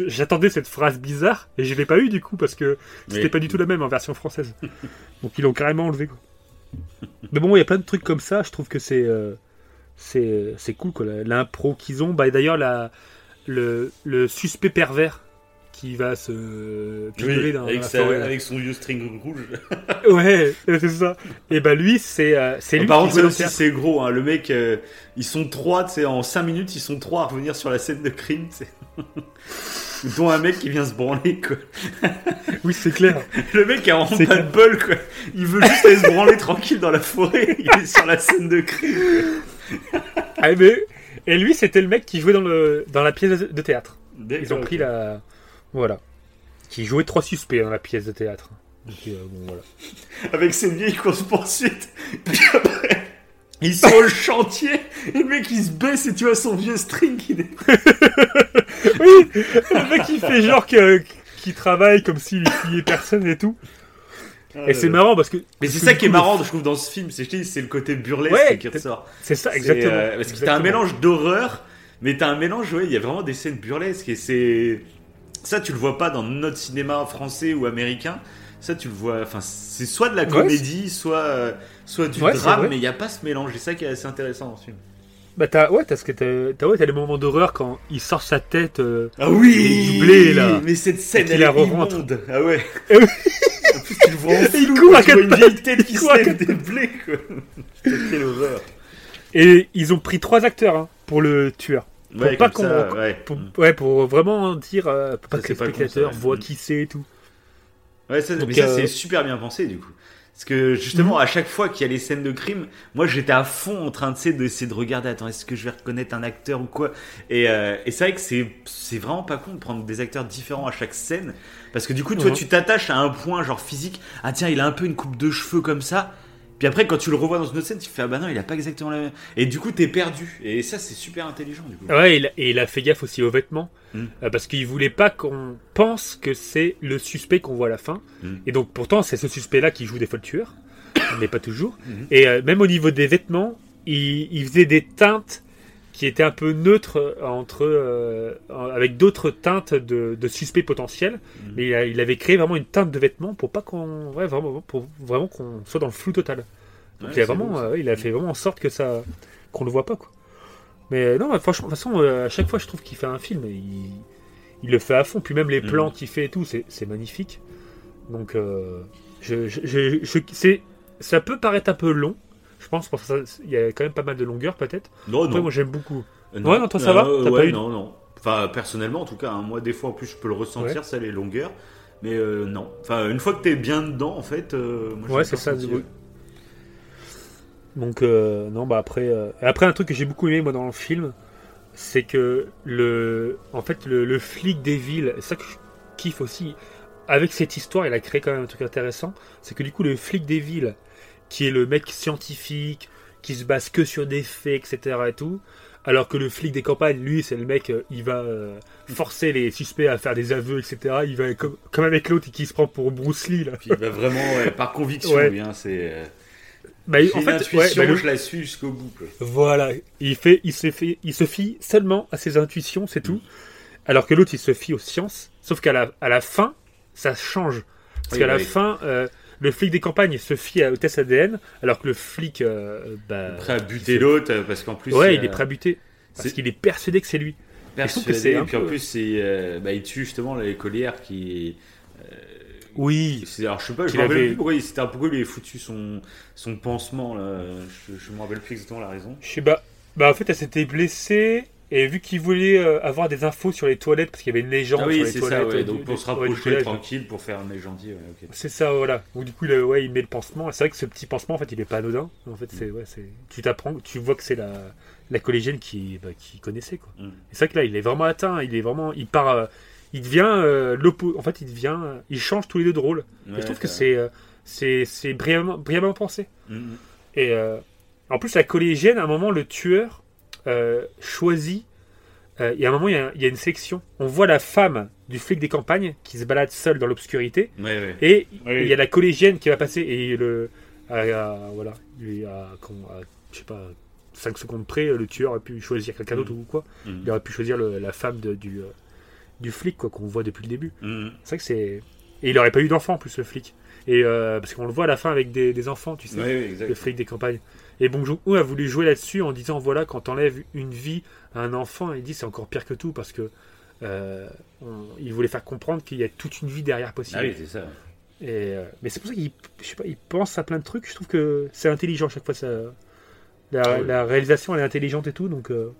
j'attendais cette phrase bizarre et je l'ai pas eu du coup parce que c'était pas du tout la même en version française. *laughs* donc ils l'ont carrément enlevé. Quoi. Mais bon, il y a plein de trucs comme ça. Je trouve que c'est euh, c'est c'est cool quoi. L'impro qu'ils ont. Bah d'ailleurs le suspect pervers qui va se picoler dans avec, la sa- forêt, là. avec son vieux string rouge. *laughs* Ouais, c'est ça. Et bah lui, c'est euh, c'est lui Par contre, théâtre. c'est gros. Hein. Le mec, euh, ils sont trois, tu sais, en 5 minutes, ils sont trois à revenir sur la scène de crime. *laughs* Dont un mec qui vient se branler, quoi. *laughs* Oui, c'est clair. Le mec a vraiment C'est pas de bol, quoi. Il veut juste aller se branler tranquille dans la forêt. Il est sur la scène de crime. Ah, mais- Et lui, c'était le mec qui jouait dans, le, dans la pièce de théâtre. Ils ont pris la. Voilà. Qui jouait trois suspects dans la pièce de théâtre. Donc, euh, bon, voilà. *laughs* Avec cette vieille course-poursuite. *laughs* Puis après, ils sont au chantier. Et le mec, il se baisse et tu vois son vieux string qui dé- *laughs* Oui Le mec, il fait genre que- qu'il travaille comme s'il fuyait personne et tout. Et c'est marrant parce que. Euh, Mais c'est ça qui est marrant, je trouve, dans ce film. C'est je te dis, c'est le côté burlesque Ouais, qui ressort. C'est ça, C'est, exactement. euh, parce que t'as un mélange d'horreur, mais t'as un mélange, ouais, il y a vraiment des scènes burlesques et c'est. Ça, tu le vois pas dans notre cinéma français ou américain. Ça, tu le vois. Enfin, c'est soit de la Ouais, comédie, soit, euh, soit du Ouais, drame, mais il n'y a pas ce mélange. Et ça qui est assez intéressant dans ce film. Bah, t'as ouais, t'as ce que t'as, ouais, t'as les moments d'horreur quand il sort sa tête. euh, Ah oui du blé, là. Mais cette scène, Et qu'il elle la est immonde. Ah ouais. Eh en plus, tu le vois en *laughs* Il flou, court à quatre une vieille tête qui Il se lève des blés, quoi. *laughs* Quelle horreur. Et ils ont pris trois acteurs hein, pour le tueur. Pour Ouais, pas qu'on- ouais. Pour, ouais, pour vraiment dire, euh, pour pas que les spectateurs voient Mm. qui c'est et tout. Ouais, ça, Donc, mais ça, euh, c'est super bien pensé, du coup. Parce que, justement, Mhm. à chaque fois qu'il y a les scènes de crime, moi, j'étais à fond en train, de, d'essayer de regarder, attends, est-ce que je vais reconnaître un acteur ou quoi? Et, euh, et c'est vrai que c'est, vraiment pas con de prendre des acteurs différents à chaque scène. Parce que, du coup, toi, tu t'attaches à un point, genre physique. Ah, tiens, il a un peu une coupe de cheveux comme ça. Puis après, quand tu le revois dans une autre scène, tu fais, ah bah non, il a pas exactement la même. Et du coup, t'es perdu. Et ça, c'est super intelligent, du coup. Ouais, et il, a- et il a fait gaffe aussi aux vêtements, Mm. euh, parce qu'il voulait pas qu'on pense que c'est le suspect qu'on voit à la fin. Mm. Et donc pourtant, c'est ce suspect-là qui joue des fois le tueur, *coughs* mais pas toujours. Mhm. Et euh, même au niveau des vêtements, il, il faisait des teintes qui étaient un peu neutres euh, entre, euh, avec d'autres teintes de, de suspects potentiels. Mhm. Mais il, a- il avait créé vraiment une teinte de vêtements pour pas qu'on, ouais, vraiment, pour vraiment qu'on soit dans le flou total. Donc Ouais, il a vraiment, euh, il a fait vraiment en sorte que ça, qu'on le voit pas quoi. Mais non, franchement, de toute façon, à chaque fois, je trouve qu'il fait un film, et il, il le fait à fond. Puis même les Mhm. plans qu'il fait et tout, c'est, magnifique. Donc, euh, je, je, je- je- c'est, ça peut paraître un peu long. Je pense parce que ça- il y a quand même pas mal de longueur peut-être. Non, Après, non. moi, j'aime beaucoup. Euh, Ouais, non, toi, ça va Euh, ouais, pas eu- non, non. Enfin, personnellement, en tout cas, hein, moi, des fois, en plus, je peux le ressentir, Ouais. ça, les longueurs. Mais euh, non. Enfin, une fois que t'es bien dedans, en fait, euh, moi, Ouais, c'est ça, oui. Donc non bah après après un truc que j'ai beaucoup aimé moi dans le film c'est que le en fait le, le flic des villes c'est ça que je kiffe aussi avec cette histoire il a créé quand même un truc intéressant c'est que du coup le flic des villes qui est le mec scientifique qui se base que sur des faits etc et tout alors que le flic des campagnes lui c'est le mec euh, il va euh, forcer les suspects à faire des aveux etc il va comme, comme avec l'autre qui se prend pour Bruce Lee là Puis, bah, vraiment, ouais, par conviction, Ouais. lui, hein, c'est. euh, Bah, en fait, intuition, ouais, bah, le- je la suis jusqu'au bout. quoi. Voilà, il fait, il se fait, il se fie seulement à ses intuitions, c'est tout. Alors que l'autre, il se fie aux sciences. Sauf qu'à la, à la fin, ça change. Parce Oui, qu'à la fin, euh, le flic des campagnes se fie au test ADN, alors que le flic, euh, bah, Prêt à buter l'autre euh, parce qu'en plus. ouais, il est prêt à buter parce c'est- qu'il est persuadé que c'est lui. que persuadé. c'est un Et puis en peu- plus, euh, bah, il tue justement l'écolière qui. Oui. c'est- Alors je sais pas, je me rappelle avait- plus pourquoi il, c'était- pourquoi il avait foutu son, son pansement là. Je, je me rappelle plus exactement la raison. Je sais pas. Bah en fait, elle s'était blessée et vu qu'il voulait euh, avoir des infos sur les toilettes parce qu'il y avait une légende Ah oui, sur les c'est ça, toilettes. ouais. euh, Donc pour se rapprocher tranquille pour faire un gentil. Ouais. C'est ça, voilà. Donc du coup, il, ouais, il met le pansement. C'est vrai que ce petit pansement, en fait, il est pas anodin. En fait, c'est, ouais, c'est. Tu t'apprends, tu vois que c'est la, la collégienne qui, bah, qui connaissait quoi. Mm. Et c'est vrai que là, il est vraiment atteint. Il est vraiment, il part, euh, il devient euh, l'oppo. En fait, il devient, il change tous les deux de rôle. Et je trouve que c'est, euh, c'est, c'est brillamment, brillamment pensé. Mhm. Et en plus, la collégienne, à un moment, le tueur euh, choisit. euh, et à un moment, il y, a, il y a une section. On voit la femme du flic des campagnes qui se balade seule dans l'obscurité. Ouais, ouais. Et Oui. il y a la collégienne qui va passer. Et le. à- à- voilà. Il à, je sais pas, 5 secondes près, le tueur aurait pu choisir quelqu'un d'autre ou quoi. Mhm. Il aurait pu choisir le- la femme de- du, euh, du flic, quoi, qu'on voit depuis le début. Mhm. C'est vrai que c'est. Et il aurait pas eu d'enfant, en plus, le flic. Et euh, parce qu'on le voit à la fin avec des, des enfants, tu sais le flic des campagnes. Et Bong Joon-ho a voulu jouer là-dessus en disant voilà, quand t'enlèves une vie à un enfant, il dit c'est encore pire que tout parce que euh, on- il voulait faire comprendre qu'il y a toute une vie derrière possible. Ah oui, c'est ça. Et, euh, mais c'est pour ça qu'il je sais pas, il pense à plein de trucs. Je trouve que c'est intelligent à chaque fois. Ça, la, Ah oui. la réalisation elle est intelligente et tout, donc euh,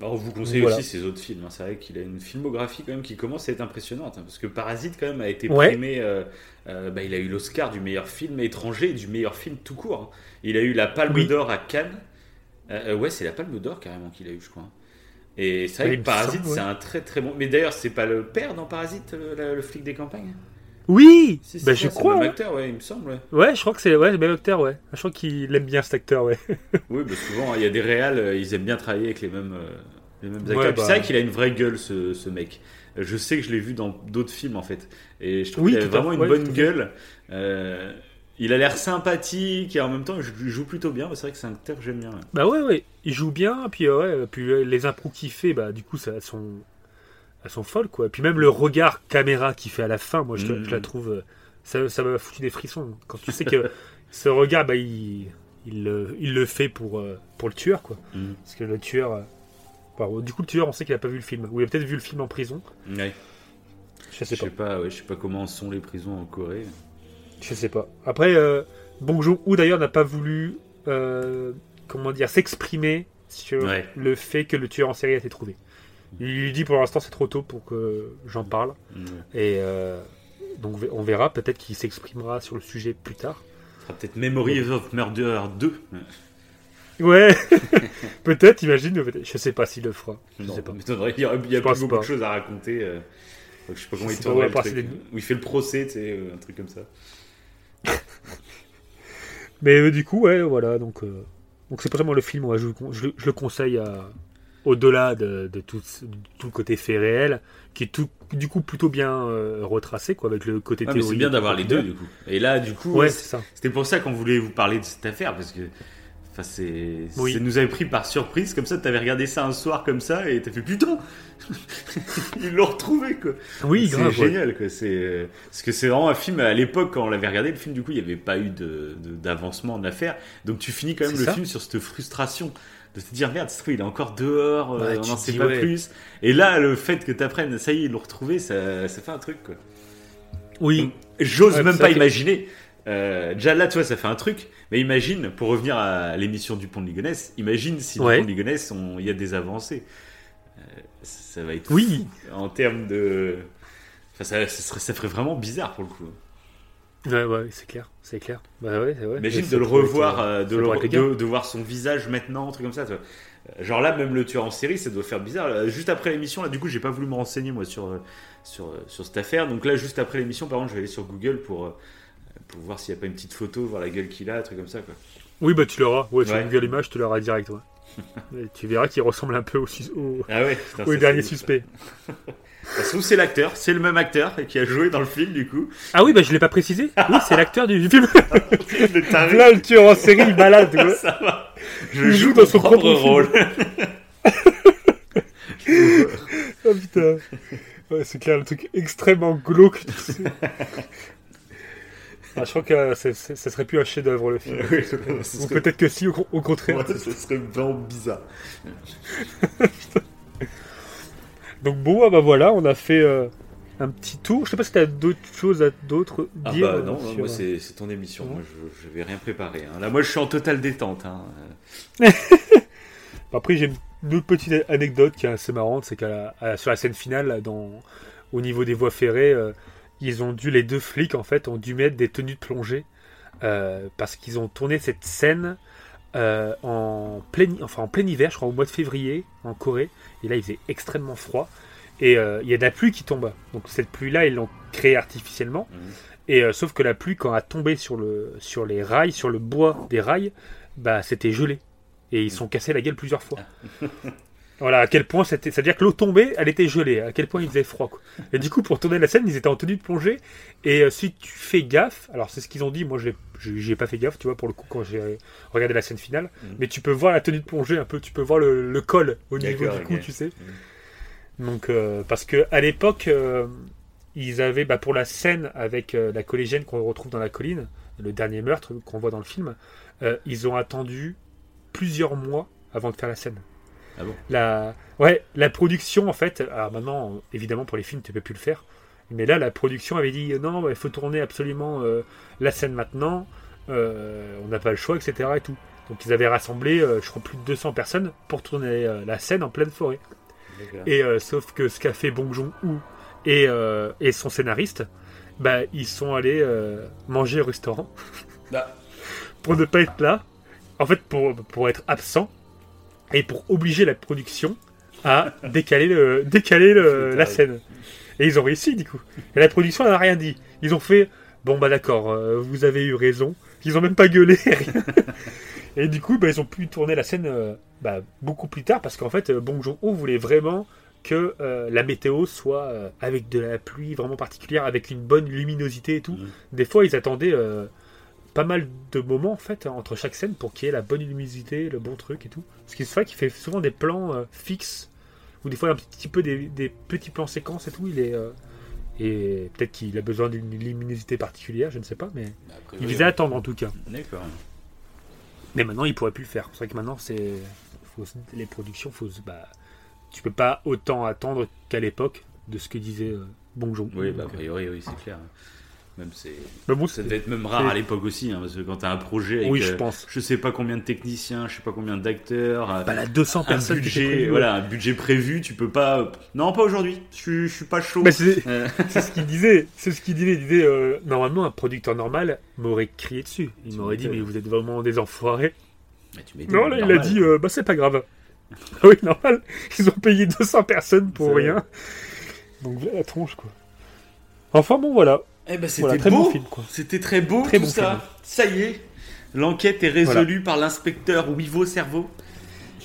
Bah, on vous conseille Voilà. aussi ses autres films. hein. C'est vrai qu'il a une filmographie quand même qui commence à être impressionnante. hein, parce que Parasite quand même a été Ouais. primé. euh, euh, bah, il a eu l'Oscar du meilleur film étranger et du meilleur film tout court. hein. Il a eu la Palme Oui. d'Or à Cannes. Euh, ouais, c'est la Palme d'Or carrément qu'il a eu, je crois. Et c'est vrai que Parasite, ouais. c'est un très très bon. Mais d'ailleurs, c'est pas le père dans Parasite, le, le- le flic des campagnes? Oui, Si, c'est bah, ça, je c'est crois. le même Ouais. acteur, ouais, il me semble. Ouais, Ouais, je crois que c'est ouais, le même acteur. Ouais, je crois qu'il aime bien cet acteur. Ouais. *laughs* Oui, bah, souvent, il y a des réals, euh, ils aiment bien travailler avec les mêmes, euh, les mêmes acteurs. Ouais, bah. C'est vrai qu'il a une vraie gueule, ce, ce mec. Je sais que je l'ai vu dans d'autres films, en fait. Et je trouve Oui, qu'il a vraiment une ouais, bonne gueule. Euh, il a l'air sympathique et en même temps, il joue plutôt bien. C'est vrai que c'est un acteur que j'aime bien. ouais. Bah ouais, ouais, il joue bien, puis ouais, puis les impros qu'il fait, bah du coup, ça, sont, elles sont folles, quoi. Puis même le regard caméra qu'il fait à la fin, moi, je, je la trouve, euh, ça, ça m'a foutu des frissons. Quand tu sais que *laughs* ce regard, bah, il, il, le- il le fait pour, euh, pour le tueur, quoi. Mhm. Parce que le tueur, euh, bah, du coup, le tueur, on sait qu'il a pas vu le film, ou il a peut-être vu le film en prison. Ouais. Je Je sais pas. sais pas, ouais, je sais pas comment sont les prisons en Corée. Je sais pas. Après, euh, Bong Joon-ho d'ailleurs n'a pas voulu, euh, comment dire, s'exprimer sur Ouais. le fait que le tueur en série a été trouvé. Il lui dit pour l'instant c'est trop tôt pour que j'en parle. Et euh, donc on verra, peut-être qu'il s'exprimera sur le sujet plus tard. Ce sera peut-être Memory of Murder 2. Ouais, *laughs* peut-être, imagine, peut-être. je sais pas s'il le fera. Je Non, sais pas. Il y a, il y a plus beaucoup pas. de choses à raconter. euh, je sais pas comment il truc. des- Où il fait le procès, tu sais, euh, un truc comme ça. *laughs* Mais euh, du coup, ouais, voilà, donc euh, donc c'est moi le film, ouais, je, je- je le conseille à au-delà de, de tout, de tout le côté fait réel, qui est tout, du coup plutôt bien euh, retracé, quoi, avec le côté Ouais, c'est bien d'avoir les deux, du coup. Et là, du coup, Ouais, c'était pour ça qu'on voulait vous parler de cette affaire, parce que enfin, c'est, Oui. ça nous avait pris par surprise, comme ça, t'avais regardé ça un soir comme ça, et t'as fait putain *laughs* Ils l'ont retrouvé, quoi Oui, c'est ouais. génial, quoi. C'est, parce que c'est vraiment un film, à l'époque, quand on l'avait regardé, le film, du coup, il n'y avait pas eu de, d'avancement de l'affaire. Donc tu finis quand même le ça. film sur cette frustration de te dire merde, il est encore dehors, euh, Bah, on tu n'en sait pas ouais. plus. Et là, le fait que t'apprennes, ça y est, ils l'ont retrouvé, ça, ça fait un truc, quoi. Oui, J'ose Ouais, même pas imaginer. Euh, déjà là, tu vois, ça fait un truc. Mais imagine, pour revenir à l'émission du Pont de Ligonnès, imagine si Ouais. du Pont de Ligonnès, on- il y a des avancées. Euh, ça va être Oui. fou en termes de. Enfin, ça, ça, serait, ça ferait vraiment bizarre pour le coup. Ouais, ouais, c'est clair, c'est clair. Bah ouais, vrai. Imagine de le revoir, euh, de, le- gars. de, de voir son visage maintenant, un truc comme ça. Genre là, même le tueur en série, ça doit faire bizarre. Euh, Juste après l'émission, là, du coup, j'ai pas voulu me renseigner moi sur, euh, sur, sur cette affaire. Donc là, juste après l'émission, par contre, je vais aller sur Google pour, pour voir s'il n'y a pas une petite photo, voir la gueule qu'il a, un truc comme ça. Quoi. Oui, bah tu l'auras. Ouais, sur Ouais. Google Images, tu l'auras direct. Ouais. *laughs* Tu verras qu'il ressemble un peu au, Ah ouais, putain, au ça, dernier suspect. Ça se trouve, c'est l'acteur, c'est le même acteur qui a joué dans le film, du coup. Ah oui, bah je l'ai pas précisé. *laughs* Oui, c'est l'acteur du film. *laughs* Le taré. Là, le tueur en série malade. *laughs* quoi. Ça va. Je Il joue joue dans son propre rôle. Oh putain. Ouais, c'est clair, le truc extrêmement glauque. tu sais. Ah, je crois que euh, c'est- c'est- ça serait plus un chef-d'œuvre le film. Oui, ce Ou serait- peut-être que si, au, au contraire. Ouais, ce serait vraiment bizarre. Donc bon, ah bah voilà, on a fait euh, un petit tour. Je sais pas si t'as d'autres choses à d'autres Ah dire. bah euh, non, sur- moi c'est c'est ton émission, moi je, je vais rien préparer. hein. Là moi je suis en totale détente. Hein. *laughs* Après, j'ai une autre petite anecdote qui est assez marrante, c'est qu'à la- sur la scène finale, là, dans, au niveau des voies ferrées, euh, ils ont dû, les deux flics, en fait, ont dû mettre des tenues de plongée euh, parce qu'ils ont tourné cette scène euh, en, plein, enfin, en plein hiver, je crois, au mois de février, en Corée. Et là, il faisait extrêmement froid. Et euh, il y a de la pluie qui tombe. Donc cette pluie-là, ils l'ont créée artificiellement. Mhm. Et euh, sauf que la pluie, quand elle a tombé sur, le, sur les rails, sur le bois des rails, bah, c'était gelé. Et ils se sont cassés la gueule plusieurs fois. *laughs* Voilà, à quel point c'était. C'est-à-dire que l'eau tombée, elle était gelée. À quel point il faisait froid. Quoi. Et du coup, pour tourner la scène, ils étaient en tenue de plongée. Et euh, si tu fais gaffe, alors c'est ce qu'ils ont dit, moi j'y ai pas fait gaffe, tu vois, pour le coup, quand j'ai regardé la scène finale. Mhm. Mais tu peux voir la tenue de plongée un peu, tu peux voir le, le col au niveau du cou, tu sais. Donc, euh, parce que à l'époque, euh, ils avaient, bah, pour la scène avec la collégienne qu'on retrouve dans la colline, le dernier meurtre qu'on voit dans le film, ils ont attendu plusieurs mois avant de faire la scène. Ah bon la, ouais, la production, en fait, alors maintenant, évidemment, pour les films, tu peux plus le faire. Mais là, la production avait dit non, bah, il faut tourner absolument euh, la scène maintenant, euh, on n'a pas le choix, etc. Et tout. Donc ils avaient rassemblé, euh, je crois, plus de 200 personnes pour tourner la scène en pleine forêt. Et sauf que ce qu'a fait Bong Joon-ho et, et son scénariste, bah, ils sont allés manger au restaurant Ah. *laughs* pour ne pas être là, en fait pour, pour être absent et pour obliger la production à décaler, le, décaler le- la scène. Et ils ont réussi du coup. Et la production n'a rien dit. Ils ont fait bon bah d'accord, euh, vous avez eu raison. Ils ont même pas gueulé. *laughs* rien. Et du coup, bah, ils ont pu tourner la scène euh, bah, beaucoup plus tard parce qu'en fait, euh, Bong Joon-ho voulait vraiment que euh, la météo soit avec de la pluie vraiment particulière, avec une bonne luminosité et tout. Mhm. Des fois, ils attendaient pas mal de moments en fait entre chaque scène pour qu'il y ait la bonne luminosité, le bon truc et tout. Ce qui se fait qu'il fait souvent des plans euh, fixes ou des fois un petit peu des, des petits plans séquences et tout. Il est euh, et peut-être qu'il a besoin d'une luminosité particulière, je ne sais pas, mais Après, il oui, visait à attendre en tout cas. D'accord. Mais maintenant, il pourrait plus le faire. C'est vrai que maintenant, c'est faut les productions, faut bah, tu peux pas autant attendre qu'à l'époque de ce que disait euh, Bong Joon. Oui, bah, a euh, priori, oui, c'est clair. Même c'est. bon, Ça devait être même rare à l'époque aussi, hein, parce que quand t'as un projet avec oui, je euh, pense. je sais pas combien de techniciens, je sais pas combien d'acteurs, euh, Bah, la 200 un budget, prévues, voilà, un budget prévu, tu peux pas. Non, pas aujourd'hui. Je suis, je suis pas chaud. Bah, c'est Euh, *laughs* c'est ce qu'il disait. C'est ce qu'il disait. Il disait euh, normalement un producteur normal m'aurait crié dessus. Il m'aurait dit mais vous êtes vraiment des enfoirés. bah, tu Non là il a dit euh, bah c'est pas grave. *laughs* Oui normal. Ils ont payé 200 personnes pour rien. Donc la tronche quoi. Enfin bon voilà. Eh ben, c'était Voilà, beau. bon film, quoi. C'était très beau Très tout bon ça. film. Ça y est, l'enquête est résolue par l'inspecteur Wivo Cerveau.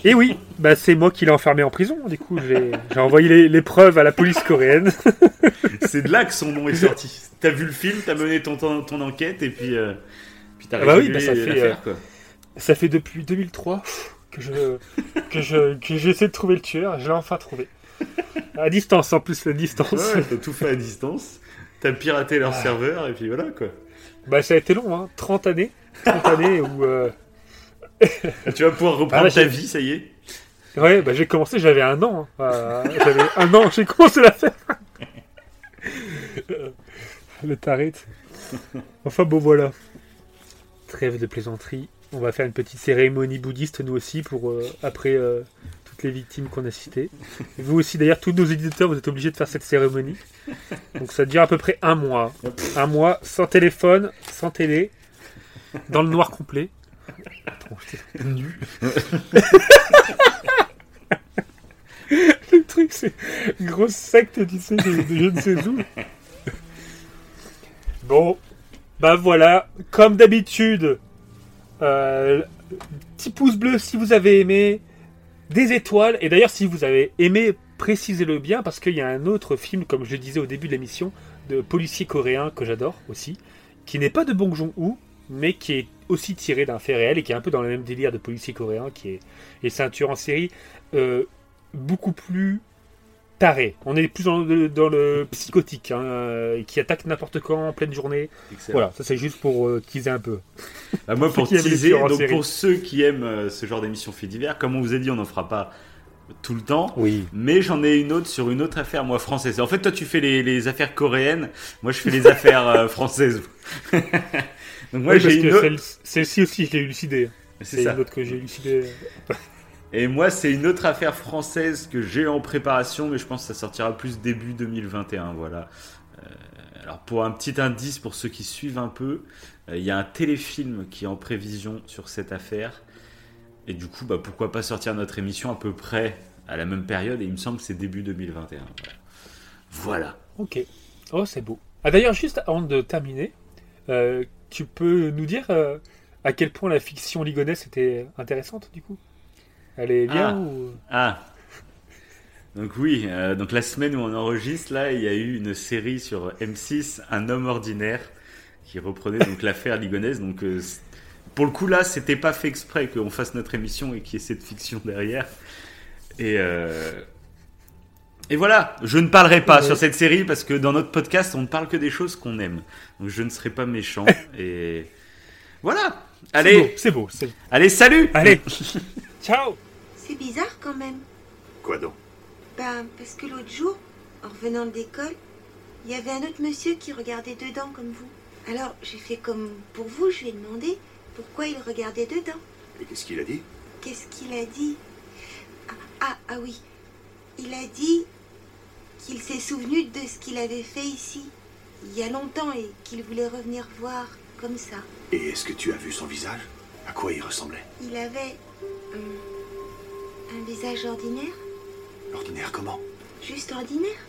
Et oui, bah c'est moi qui l'ai enfermé en prison. Du coup, j'ai envoyé les, les preuves à la police coréenne. *laughs* C'est de là que son nom est sorti. T'as vu le film, t'as mené ton, ton, ton enquête et puis, euh, puis t'as Ah bah oui, bah ça fait, l'affaire, quoi. Ça fait depuis 2003 que je que je que j'essaie de trouver le tueur. Je l'ai enfin trouvé. À distance, en plus la distance. Ouais, t'as tout fait à distance. T'as piraté leur Ah. serveur et puis voilà quoi. Bah ça a été long, hein. 30 années. 30 années où euh, Tu vas pouvoir reprendre Ah, là, ta vie, ça y est. ouais, bah j'ai commencé, j'avais un an. hein. Euh, j'avais un an, j'ai commencé l'affaire. Euh, Le sais. Enfin bon voilà. Trêve de plaisanterie. On va faire une petite cérémonie bouddhiste nous aussi pour euh, après euh, toutes les victimes qu'on a citées. Vous aussi d'ailleurs, tous nos éditeurs, vous êtes obligés de faire cette cérémonie. Donc ça dure à peu près un mois. Un mois sans téléphone, sans télé, dans le noir complet. Nu. *laughs* le truc, c'est une grosse secte, de je ne sais où. Bon, bah voilà, comme d'habitude, euh, petit pouce bleu si vous avez aimé, des étoiles. Et d'ailleurs, si vous avez aimé, précisez-le bien, parce qu'il y a un autre film, comme je le disais au début de l'émission, de policier coréen que j'adore aussi, qui n'est pas de Bong mais qui est aussi tiré d'un fait réel et qui est un peu dans le même délire de policier coréen, qui est et tueur en série euh, beaucoup plus taré. On est plus dans le, dans le psychotique, hein, euh, qui attaque n'importe quand en pleine journée. Excellent. Voilà, ça c'est juste pour euh, teaser un peu. Bah, moi, *laughs* pour les teaser, donc pour ceux qui aiment euh, ce genre d'émission fait divers, comme on vous a dit, on n'en fera pas tout le temps. Oui. Mais j'en ai une autre sur une autre affaire, moi, française. En fait, toi, tu fais les, les affaires coréennes. Moi, je fais les affaires euh, *laughs* françaises. *laughs* Donc, moi, Oui, j'ai une autre. celle- celle-ci aussi, je l'ai élucidée. C'est une autre que j'ai élucidée. Et moi, c'est une autre affaire française que j'ai en préparation, mais je pense que ça sortira plus début 2021. Voilà. Euh, alors, pour un petit indice pour ceux qui suivent un peu, euh, il y a un téléfilm qui est en prévision sur cette affaire. Et du coup, bah, pourquoi pas sortir notre émission à peu près à la même période? Et il me semble que c'est début 2021. Voilà. Ok. Oh, c'est beau. Ah, D'ailleurs, juste avant de terminer, euh, tu peux nous dire à quel point la fiction ligonnaise était intéressante, du coup? Elle est bien Ah. ou... Ah. Donc oui, euh, donc la semaine où on enregistre, là, il y a eu une série sur M6, Un homme ordinaire, qui reprenait donc *laughs* l'affaire ligonnaise. Donc euh, pour le coup là, c'était pas fait exprès qu'on fasse notre émission et qu'il y ait cette fiction derrière. Et euh, et voilà, je ne parlerai pas Ouais. sur cette série parce que dans notre podcast, on ne parle que des choses qu'on aime. Donc je ne serai pas méchant *laughs* et voilà. Allez, C'est beau, c'est beau. allez, salut. Allez *laughs* Ciao C'est bizarre quand même. Quoi donc? Ben, parce que l'autre jour, en revenant de l'école, il y avait un autre monsieur qui regardait dedans comme vous. Alors, j'ai fait comme pour vous, je lui ai demandé pourquoi il regardait dedans. Et qu'est-ce qu'il a dit? Qu'est-ce qu'il a dit? Ah, ah, ah oui, il a dit qu'il s'est souvenu de ce qu'il avait fait ici, il y a longtemps, et qu'il voulait revenir voir comme ça. Et est-ce que tu as vu son visage? À quoi il ressemblait? Il avait hum, un visage ordinaire, Ordinaire comment? Juste ordinaire.